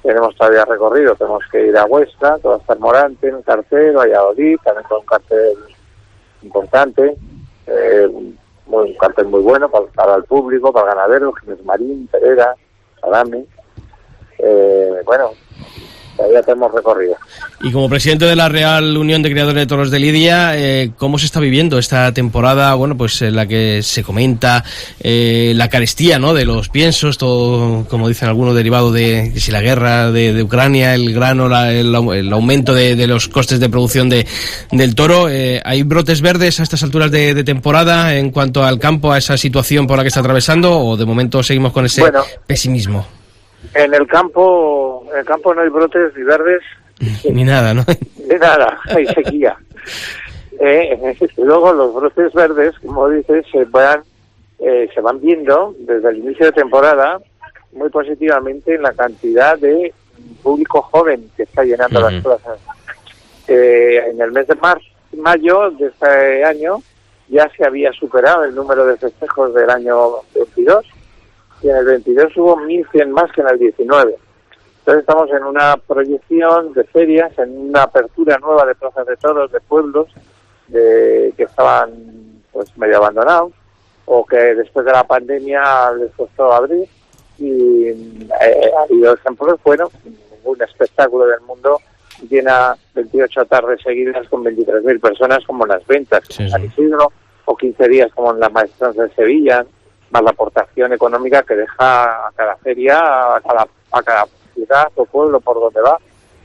tenemos todavía recorrido. Tenemos que ir a Huesca, todo hasta el Morante, en cartel, Valladolid, también con un cartel importante, eh, muy- un cartel muy bueno para, para el público, para el ganadero, Jiménez Marín, Pereira, Salame. Eh, bueno, todavía tenemos recorrido. Y como presidente de la Real Unión de Criadores de Toros de Lidia, eh, ¿cómo se está viviendo esta temporada? Bueno, pues en la que se comenta eh, la carestía, ¿no? De los piensos, todo, como dicen algunos, derivado de si la guerra de, de Ucrania, el grano, la- el, au- el aumento de, de los costes de producción de, del toro. Eh, ¿Hay brotes verdes a estas alturas de, de temporada en cuanto al campo, a esa situación por la que está atravesando? ¿O de momento seguimos con ese Bueno. pesimismo? En el campo, en el campo no hay brotes ni verdes Ni nada, ¿no? de nada, hay sequía. Eh, luego los brotes verdes, como dices, se van, eh, se van viendo desde el inicio de temporada muy positivamente en la cantidad de público joven que está llenando las plazas. Eh, en el mes de marzo, mayo de este año ya se había superado el número de festejos del año 22 y en el 22 hubo 1.100 más que en el 19. Entonces estamos en una proyección de ferias, en una apertura nueva de plazas de toros, de pueblos de, que estaban pues medio abandonados o que después de la pandemia les costó abrir y eh, ha habido ejemplos, bueno, ningún espectáculo del mundo llena 28 tardes seguidas con 23.000 personas como en las ventas Sí, en sí. San Isidro o 15 días como en la maestranza de Sevilla, más la aportación económica que deja a cada feria, a cada, a cada ciudad o pueblo por donde va.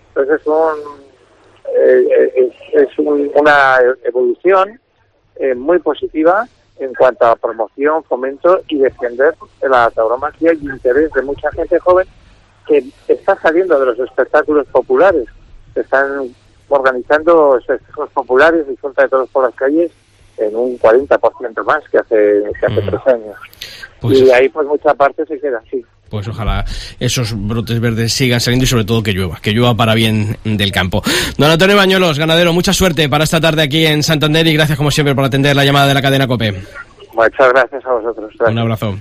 Entonces es, un, eh, una evolución eh, muy positiva en cuanto a promoción, fomento y defender la tauromaquia y interés de mucha gente joven que está saliendo de los espectáculos populares. Se están organizando espectáculos populares suelta de todos por las calles en un 40% más que hace, que hace Mm. tres años. Pues- y ahí pues mucha parte se queda así. Pues ojalá esos brotes verdes sigan saliendo y sobre todo que llueva, que llueva para bien del campo. Don Antonio Bañuelos, ganadero, mucha suerte para esta tarde aquí en Santander y gracias como siempre por atender la llamada de la cadena COPE. Muchas gracias a vosotros. Un abrazo.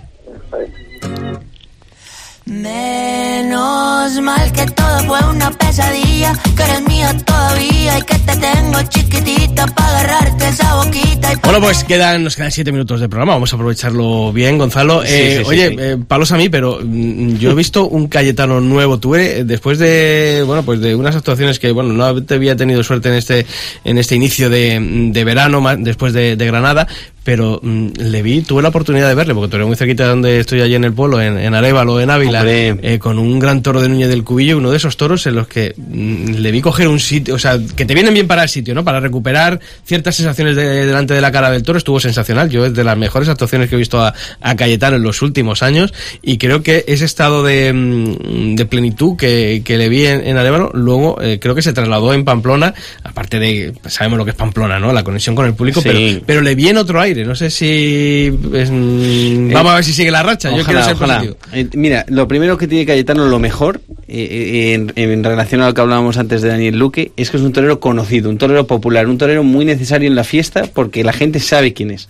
Menos mal que todo fue una pesadilla, que eres mía todavía y que te tengo chiquitita para agarrarte esa boquita y Bueno, pues quedan, nos quedan siete minutos de programa, vamos a aprovecharlo bien, Gonzalo. Sí, Eh, sí, sí, oye, sí. eh, palos a mí, pero mm, yo he visto un Cayetano nuevo. Tú eres, después de, bueno, pues de unas actuaciones que, bueno, no te había tenido suerte en este, en este inicio de, de verano, más después de, de Granada, pero mm, le vi, tuve la oportunidad de verle, porque tú eres muy cerquita de donde estoy allí en el pueblo, en, en Arevalo, en Ávila, eh, con un gran toro de Núñez del Cubillo, uno de esos toros en los que mm, le vi coger un sitio, o sea, que te vienen bien para el sitio, ¿no? Para recuperar ciertas sensaciones de- delante de la cara del toro, estuvo sensacional. Yo es de las mejores actuaciones que he visto a, a Cayetano en los últimos años y creo que ese estado de, mm, de plenitud que, que le vi en, en luego eh, creo que se trasladó en Pamplona, aparte de, sabemos lo que es Pamplona, ¿no? La conexión con el público, Sí. pero, pero le vi en otro aire, no sé si... es, mm, vamos a ver si sigue la racha, yo quiero ser positivo. Eh, mira, lo primero que tiene Cayetano, lo mejor, eh, eh, en, en relación a lo que hablábamos antes de Daniel Luque, es que es un torero conocido, un torero popular, un torero muy necesario en la fiesta porque la gente sabe quién es.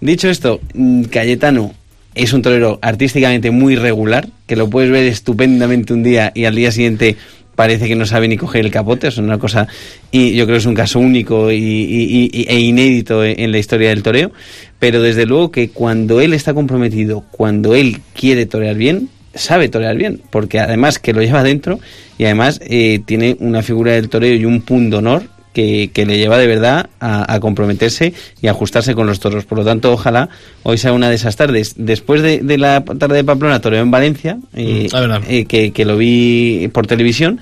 Dicho esto, mm, Cayetano es un torero artísticamente muy regular, que lo puedes ver estupendamente un día y al día siguiente parece que no sabe ni coger el capote, es una cosa, y yo creo que es un caso único y, e inédito en, en la historia del toreo, pero desde luego que cuando él está comprometido, cuando él quiere torear bien, sabe torear bien, porque además que lo lleva dentro y además eh, tiene una figura del toreo y un punto honor que, que le lleva de verdad a, a comprometerse y ajustarse con los toros. Por lo tanto, ojalá hoy sea una de esas tardes. Después de, de la tarde de Pamplona, toreó en Valencia, eh, Mm, eh, que, que lo vi por televisión.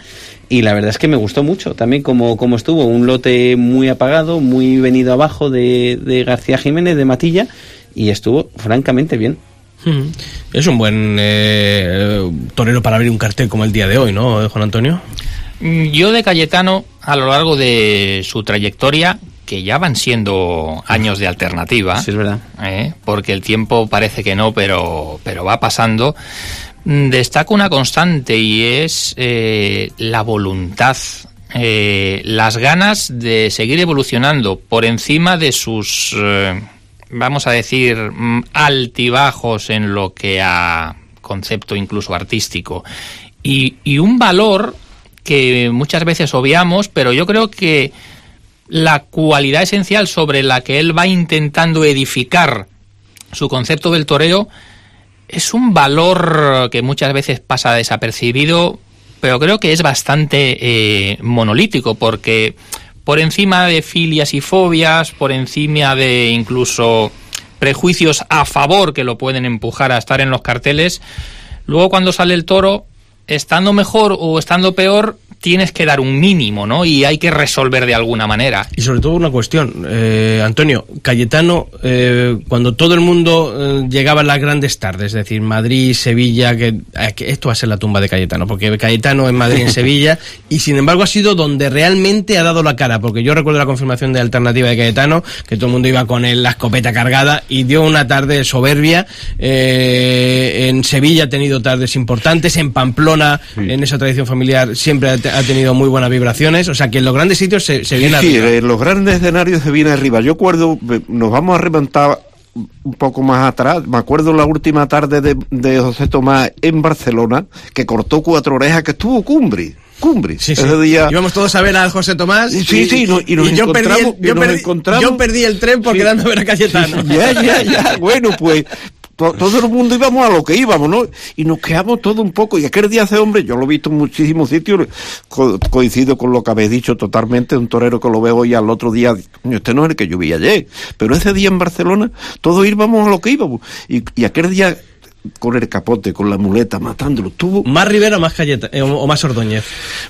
Y la verdad es que me gustó mucho también como, como estuvo. Un lote muy apagado, muy venido abajo de, de García Jiménez, de Matilla, y estuvo francamente bien. Mm. Es un buen eh, torero para abrir un cartel como el día de hoy, ¿no, Juan Antonio? Yo de Cayetano, a lo largo de su trayectoria, que ya van siendo años de alternativa, Sí, es verdad. ¿eh? porque el tiempo parece que no, pero, pero va pasando, mm, destaca una constante y es eh, la voluntad, eh, las ganas de seguir evolucionando por encima de sus, eh, vamos a decir, mm, altibajos en lo que a concepto incluso artístico. Y, y un valor que muchas veces obviamos, pero yo creo que la cualidad esencial sobre la que él va intentando edificar su concepto del toreo es un valor que muchas veces pasa desapercibido, pero creo que es bastante eh, monolítico, porque por encima de filias y fobias, por encima de incluso prejuicios a favor que lo pueden empujar a estar en los carteles, luego cuando sale el toro, estando mejor o estando peor, tienes que dar un mínimo, ¿no? Y hay que resolver de alguna manera. Y sobre todo una cuestión, eh, Antonio, Cayetano, eh, cuando todo el mundo eh, llegaba a las grandes tardes, es decir, Madrid, Sevilla, que, eh, que esto va a ser la tumba de Cayetano, porque Cayetano en Madrid, en Sevilla, y sin embargo ha sido donde realmente ha dado la cara, porque yo recuerdo la confirmación de alternativa de Cayetano, que todo el mundo iba con él, la escopeta cargada, y dio una tarde soberbia. En Sevilla ha tenido tardes importantes, en Pamplona, en esa tradición familiar, siempre ha, te- ha tenido muy buenas vibraciones, o sea que en los grandes sitios se, se viene Sí, arriba. en los grandes escenarios se viene arriba. Yo acuerdo, eh, nos vamos a remontar un poco más atrás. Me acuerdo la última tarde de, de José Tomás en Barcelona, que cortó cuatro orejas, que estuvo cumbre. Cumbre. Sí, sí. Ese día. Íbamos todos a ver a José Tomás. Sí, sí, no- y nos yo, perdí el, encontramos- y yo, nos perdí, encontramos- yo perdí el tren por Sí. quedarme a ver a Cayetano. Ya, ya, ya. Bueno, pues to- todo el mundo íbamos a lo que íbamos, ¿no? Y nos quedamos todo un poco. Y aquel día ese hombre, yo lo he visto en muchísimos sitios, co- coincido con lo que habéis dicho totalmente, un torero que lo veo hoy al otro día, este no es el que yo vi ayer. Pero ese día en Barcelona, todos íbamos a lo que íbamos. Y, y aquel día, con el capote, con la muleta, matándolo, tuvo ¿Más Rivera o más Cayeta, eh, o, o más Ordóñez?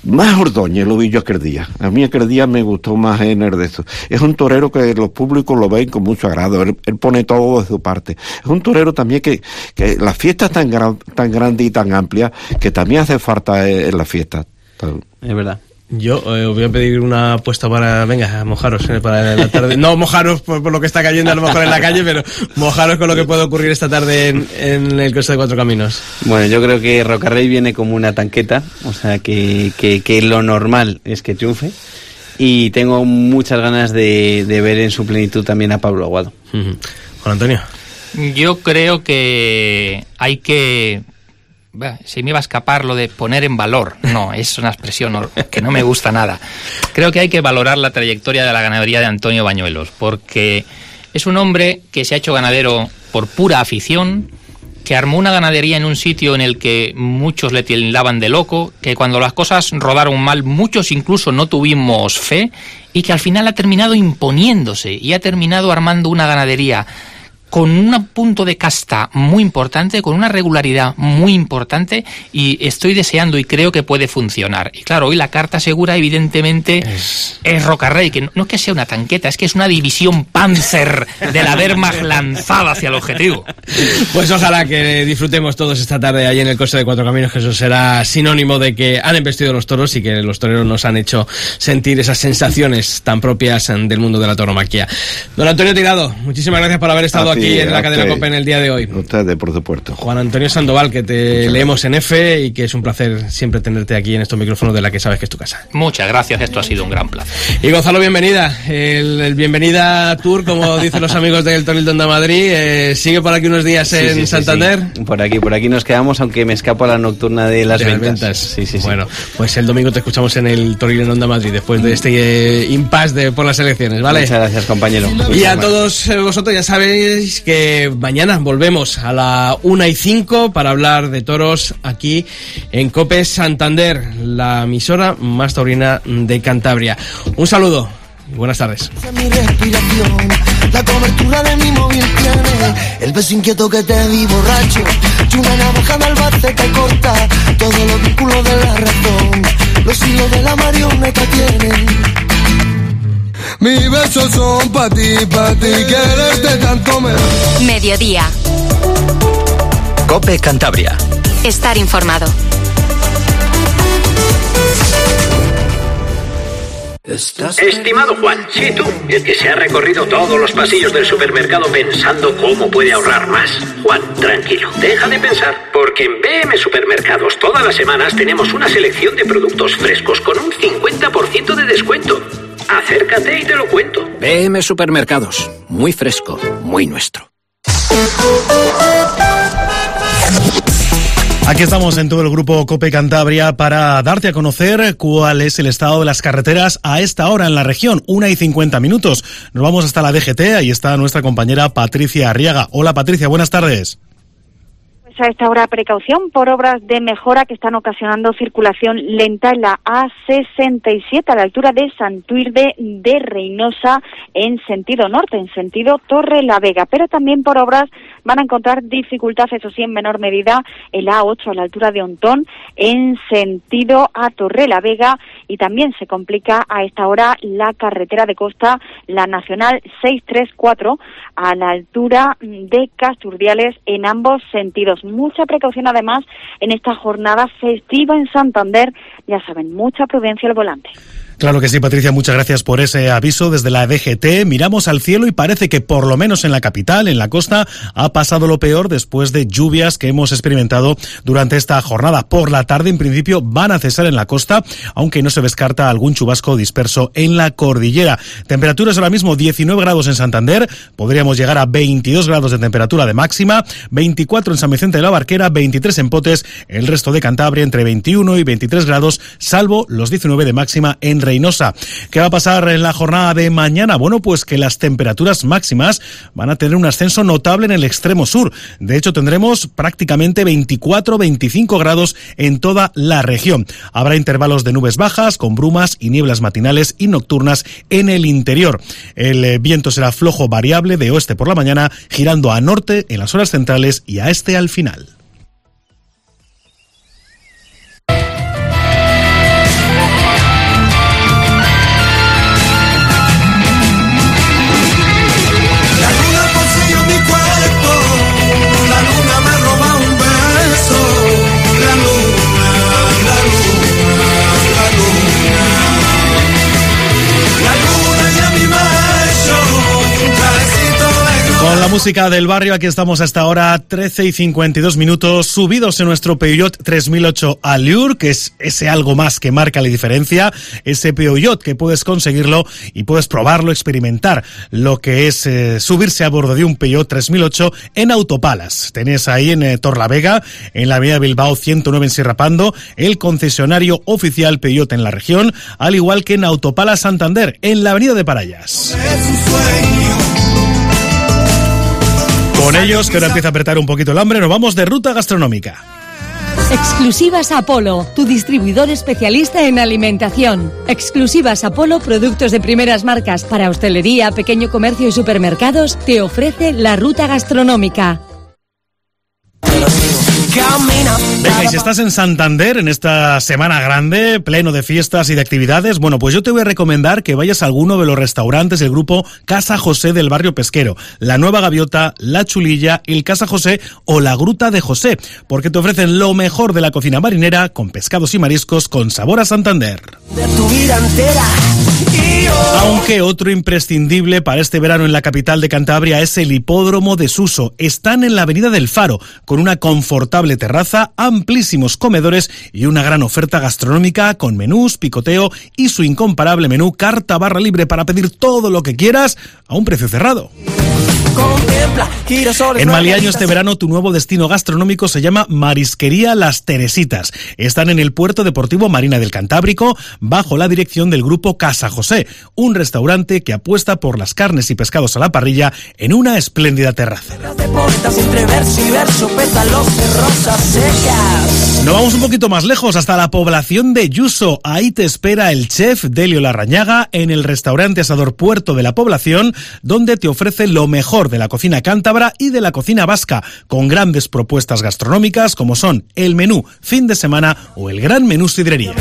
más Ordóñez lo vi yo aquel día. A mí aquel día me gustó más Ener de eso. Es un torero que los públicos lo ven con mucho agrado. Él, él pone todo de su parte. Es un torero también que, que la fiesta es tan, gran, tan grande y tan amplia que también hace falta eh, en la fiesta. Es verdad. Yo eh, os voy a pedir una apuesta para, venga, mojaros eh, para la tarde. No mojaros por, por lo que está cayendo a lo mejor en la calle, pero mojaros con lo que puede ocurrir esta tarde en, en el Costa de Cuatro Caminos. Bueno, yo creo que Rocarrey viene como una tanqueta, o sea que, que, que lo normal es que triunfe. Y tengo muchas ganas de, de ver en su plenitud también a Pablo Aguado. Juan Antonio. Yo creo que hay que... Se me iba a escapar lo de poner en valor. No, es una expresión que no me gusta nada. Creo que hay que valorar la trayectoria de la ganadería de Antonio Bañuelos, porque es un hombre que se ha hecho ganadero por pura afición, que armó una ganadería en un sitio en el que muchos le tildaban de loco, que cuando las cosas rodaron mal, muchos incluso no tuvimos fe, y que al final ha terminado imponiéndose y ha terminado armando una ganadería con un punto de casta muy importante, con una regularidad muy importante y estoy deseando y creo que puede funcionar. Y claro, hoy la carta segura evidentemente es, Rocarrey, que no, no es que sea una tanqueta, es que es una división panzer de la Wehrmacht lanzada hacia el objetivo. Pues ojalá que disfrutemos todos esta tarde ahí en el Costa de Cuatro Caminos, que eso será sinónimo de que han embestido los toros y que los toreros nos han hecho sentir esas sensaciones tan propias del mundo de la tauromaquia. Don Antonio Tirado, muchísimas gracias por haber estado A ti, aquí en la cadena usted. COPE en el día de hoy. Ustedes, por supuesto. Juan Antonio Sandoval, que te leemos en F y que es un placer siempre tenerte aquí en estos micrófonos de la que sabes que es tu casa. Muchas gracias, esto ha sido un gran placer. Y Gonzalo, bienvenida. El, el bienvenida tour, como dicen los amigos del Toril de Onda Madrid, eh, sigue por aquí unos días en Sí, sí, sí, Santander. sí. Por aquí, por aquí nos quedamos, aunque me escapo a la nocturna de las, De ventas. Sí, sí, sí. Bueno, pues el domingo te escuchamos en el Toril en Onda Madrid, después de este eh, impasse de, por las elecciones, ¿vale? Muchas gracias, compañero. Y a todos eh, vosotros ya sabéis que mañana volvemos a la 1 y 5 para hablar de toros aquí en Cope Santander, la emisora más taurina de Cantabria. Un saludo y buenas tardes. la cobertura de mi móvil tiene el beso inquieto que te di borracho y una navaja de albacete corta Mis besos son pa' ti, pa' ti, quererte tanto me Mediodía. Cope Cantabria. Estar informado. Estimado Juan, sí tú, el que se ha recorrido todos los pasillos del supermercado pensando cómo puede ahorrar más. Juan, tranquilo, deja de pensar, porque en BM Supermercados todas las semanas tenemos una selección de productos frescos con un 50% de descuento. Acércate y te lo cuento. BM Supermercados, muy fresco, muy nuestro. Aquí estamos en todo el grupo Cope Cantabria para darte a conocer cuál es el estado de las carreteras a esta hora en la región, una y 50 minutos. Nos vamos hasta la DGT, ahí está nuestra compañera Patricia Arriaga. Hola Patricia, buenas tardes a esta hora precaución por obras de mejora que están ocasionando circulación lenta en la A67 a la altura de Santuirde de Reynosa en sentido norte, en sentido Torre La Vega, pero también por obras van a encontrar dificultad, eso sí, en menor medida, en la A8 a la altura de Ontón en sentido a Torre La Vega y también se complica a esta hora la carretera de costa, la Nacional 634 a la altura de Casturdiales en ambos sentidos mucha precaución además en esta jornada festiva en Santander. Ya saben, mucha prudencia al volante. Claro que sí, Patricia, muchas gracias por ese aviso desde la DGT. Miramos al cielo y parece que por lo menos en la capital, en la costa, ha pasado lo peor después de lluvias que hemos experimentado durante esta jornada. Por la tarde, en principio, van a cesar en la costa, aunque no se descarta algún chubasco disperso en la cordillera. Temperaturas ahora mismo 19 grados en Santander, podríamos llegar a 22 grados de temperatura de máxima, 24 en San Vicente de la Barquera, 23 en Potes, el resto de Cantabria entre 21 y 23 grados, salvo los 19 de máxima en Reynosa. ¿Qué va a pasar en la jornada de mañana? Bueno, pues que las temperaturas máximas van a tener un ascenso notable en el extremo sur. De hecho, tendremos prácticamente 24-25 grados en toda la región. Habrá intervalos de nubes bajas con brumas y nieblas matinales y nocturnas en el interior. El eh, viento será flojo variable de oeste por la mañana, girando a norte en las horas centrales y a este al final. Música del barrio, aquí estamos hasta ahora 13 y 52 minutos, subidos en nuestro Peugeot 3008 Allure, que es ese algo más que marca la diferencia, ese Peugeot que puedes conseguirlo y puedes probarlo, experimentar lo que es eh, subirse a bordo de un Peugeot 3008 en Autopalas. Tenés ahí en eh, Torlavega, en la avenida Bilbao 109 en Sierra Pando, el concesionario oficial Peugeot en la región, al igual que en Autopalas Santander, en la avenida de Parayas. Con ellos, que ahora empieza a apretar un poquito el hambre, nos vamos de ruta gastronómica. Exclusivas Apolo, tu distribuidor especialista en alimentación. Exclusivas Apolo, productos de primeras marcas para hostelería, pequeño comercio y supermercados, te ofrece la ruta gastronómica. Venga, y si estás en Santander en esta semana grande, pleno de fiestas y de actividades, bueno, pues yo te voy a recomendar que vayas a alguno de los restaurantes del grupo Casa José del barrio pesquero, la Nueva Gaviota, la Chulilla, el Casa José o la Gruta de José, porque te ofrecen lo mejor de la cocina marinera con pescados y mariscos con sabor a Santander. De tu vida entera. Aunque otro imprescindible para este verano en la capital de Cantabria es el hipódromo de Suso. Están en la avenida del Faro, con una confortable terraza, amplísimos comedores y una gran oferta gastronómica con menús, picoteo y su incomparable menú carta barra libre para pedir todo lo que quieras a un precio cerrado. En Maliaño este verano tu nuevo destino gastronómico se llama Marisquería Las Teresitas. Están en el puerto deportivo Marina del Cantábrico bajo la dirección del grupo Casa José, un restaurante que apuesta por las carnes y pescados a la parrilla en una espléndida terraza. Nos vamos un poquito más lejos, hasta la población de Yuso. Ahí te espera el chef Delio Larrañaga en el restaurante Asador Puerto de la población, donde te ofrece lo mejor mejor de la cocina cántabra y de la cocina vasca, con grandes propuestas gastronómicas como son el menú fin de semana o el gran menú sidrería.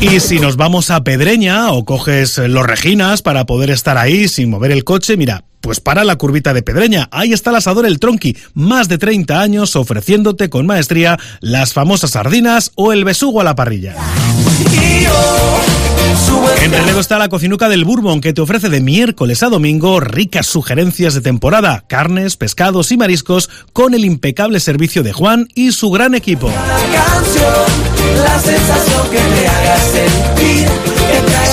Y si nos vamos a Pedreña o coges los Reginas para poder estar ahí sin mover el coche, mira, pues para la curvita de Pedreña. Ahí está el asador El Tronqui, más de 30 años ofreciéndote con maestría las famosas sardinas o el besugo a la parrilla. En relevo está la cocinuca del Bourbon que te ofrece de miércoles a domingo ricas sugerencias de temporada, carnes, pescados y mariscos con el impecable servicio de Juan y su gran equipo.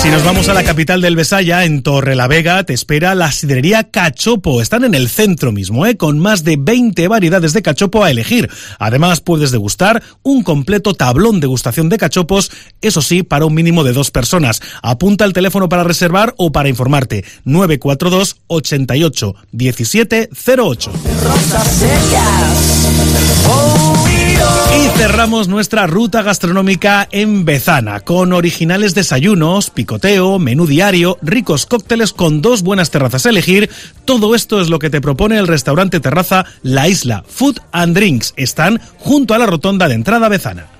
Si nos vamos a la capital del Besaya, en Torre la Vega, te espera la sidrería Cachopo. Están en el centro mismo, ¿eh? con más de 20 variedades de cachopo a elegir. Además, puedes degustar un completo tablón de gustación de cachopos, eso sí, para un mínimo de dos personas. Apunta el teléfono para reservar o para informarte. 942 88 17 08. Y cerramos nuestra ruta gastronómica en Bezana, con originales desayunos, picoteo, menú diario, ricos cócteles con dos buenas terrazas a elegir. Todo esto es lo que te propone el restaurante terraza La Isla Food and Drinks. Están junto a la rotonda de entrada Bezana.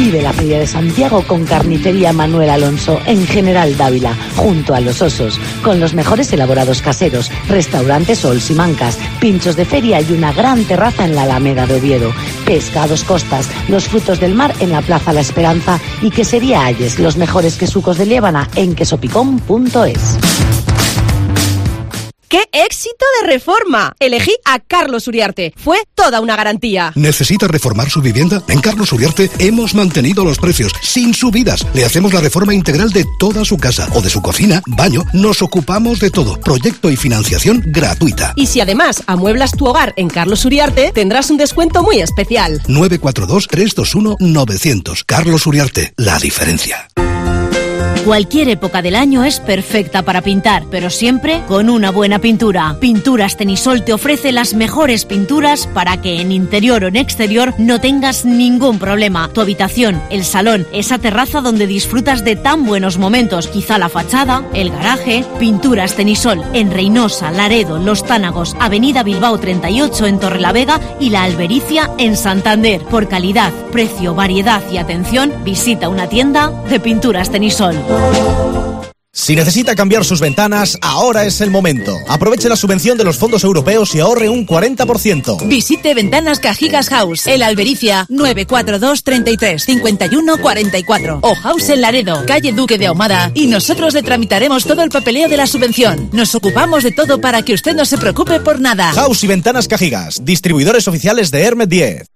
Vive la Feria de Santiago con Carnicería Manuel Alonso en General Dávila, junto a los osos, con los mejores elaborados caseros, restaurantes Sols y Mancas, pinchos de feria y una gran terraza en la Alameda de Oviedo. Pescados Costas, los frutos del mar en la Plaza La Esperanza y Quesería Ayes, los mejores quesucos de Liébana en quesopicón.es. ¡Qué éxito de reforma! Elegí a Carlos Uriarte. Fue toda una garantía. ¿Necesita reformar su vivienda? En Carlos Uriarte hemos mantenido los precios sin subidas. Le hacemos la reforma integral de toda su casa o de su cocina, baño. Nos ocupamos de todo. Proyecto y financiación gratuita. Y si además amueblas tu hogar en Carlos Uriarte, tendrás un descuento muy especial. 942-321-900. Carlos Uriarte, la diferencia. Cualquier época del año es perfecta para pintar, pero siempre con una buena pintura. Pinturas Tenisol te ofrece las mejores pinturas para que en interior o en exterior no tengas ningún problema. Tu habitación, el salón, esa terraza donde disfrutas de tan buenos momentos, quizá la fachada, el garaje. Pinturas Tenisol en Reynosa, Laredo, Los Tánagos, Avenida Bilbao 38 en Torrelavega y La Albericia en Santander. Por calidad, precio, variedad y atención, visita una tienda de Pinturas Tenisol. Si necesita cambiar sus ventanas, ahora es el momento. Aproveche la subvención de los fondos europeos y ahorre un 40%. Visite Ventanas Cajigas House, el Albericia, 942 33 51 44 o House en Laredo, calle Duque de Ahumada y nosotros le tramitaremos todo el papeleo de la subvención. Nos ocupamos de todo para que usted no se preocupe por nada. House y Ventanas Cajigas, distribuidores oficiales de Hermet 10.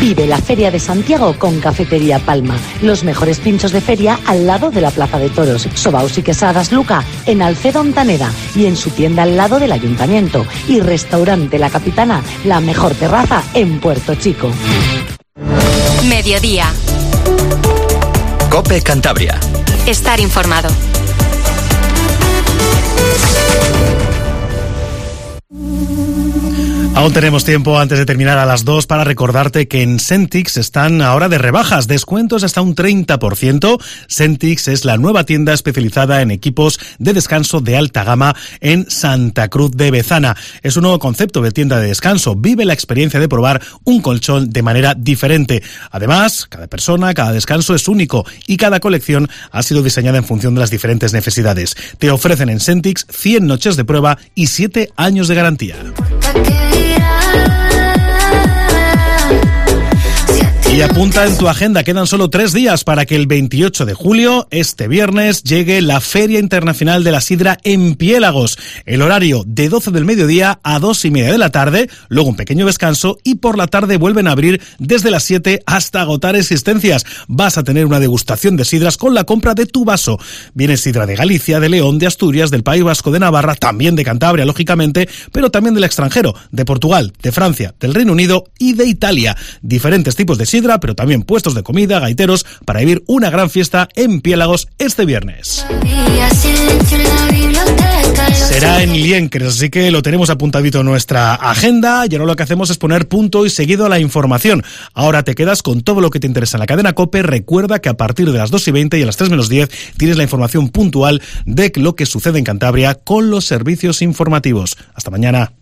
Vive la Feria de Santiago con Cafetería Palma. Los mejores pinchos de feria al lado de la Plaza de Toros. Sobaos y quesadas Luca en Alcedo Ontaneda y en su tienda al lado del Ayuntamiento. Y Restaurante La Capitana, la mejor terraza en Puerto Chico. Mediodía. Cope Cantabria. Estar informado. Aún tenemos tiempo antes de terminar a las 2 para recordarte que en Centix están ahora de rebajas, descuentos hasta un 30%. Centix es la nueva tienda especializada en equipos de descanso de alta gama en Santa Cruz de Bezana. Es un nuevo concepto de tienda de descanso. Vive la experiencia de probar un colchón de manera diferente. Además, cada persona, cada descanso es único y cada colección ha sido diseñada en función de las diferentes necesidades. Te ofrecen en Centix 100 noches de prueba y 7 años de garantía. Y apunta en tu agenda, quedan solo tres días para que el 28 de julio, este viernes, llegue la Feria Internacional de la Sidra en Piélagos. El horario de 12 del mediodía a 2 y media de la tarde, luego un pequeño descanso y por la tarde vuelven a abrir desde las 7 hasta agotar existencias. Vas a tener una degustación de sidras con la compra de tu vaso. Viene sidra de Galicia, de León, de Asturias, del País Vasco, de Navarra, también de Cantabria, lógicamente, pero también del extranjero, de Portugal, de Francia, del Reino Unido y de Italia. Diferentes tipos de pero también puestos de comida, gaiteros, para vivir una gran fiesta en Piélagos este viernes. será en Liencres, así que lo tenemos apuntadito en nuestra agenda y ahora lo que hacemos es poner punto y seguido a la información. Ahora te quedas con todo lo que te interesa en la cadena COPE. Recuerda que a partir de las 2 y 20 y a las 3 menos 10 tienes la información puntual de lo que sucede en Cantabria con los servicios informativos. Hasta mañana.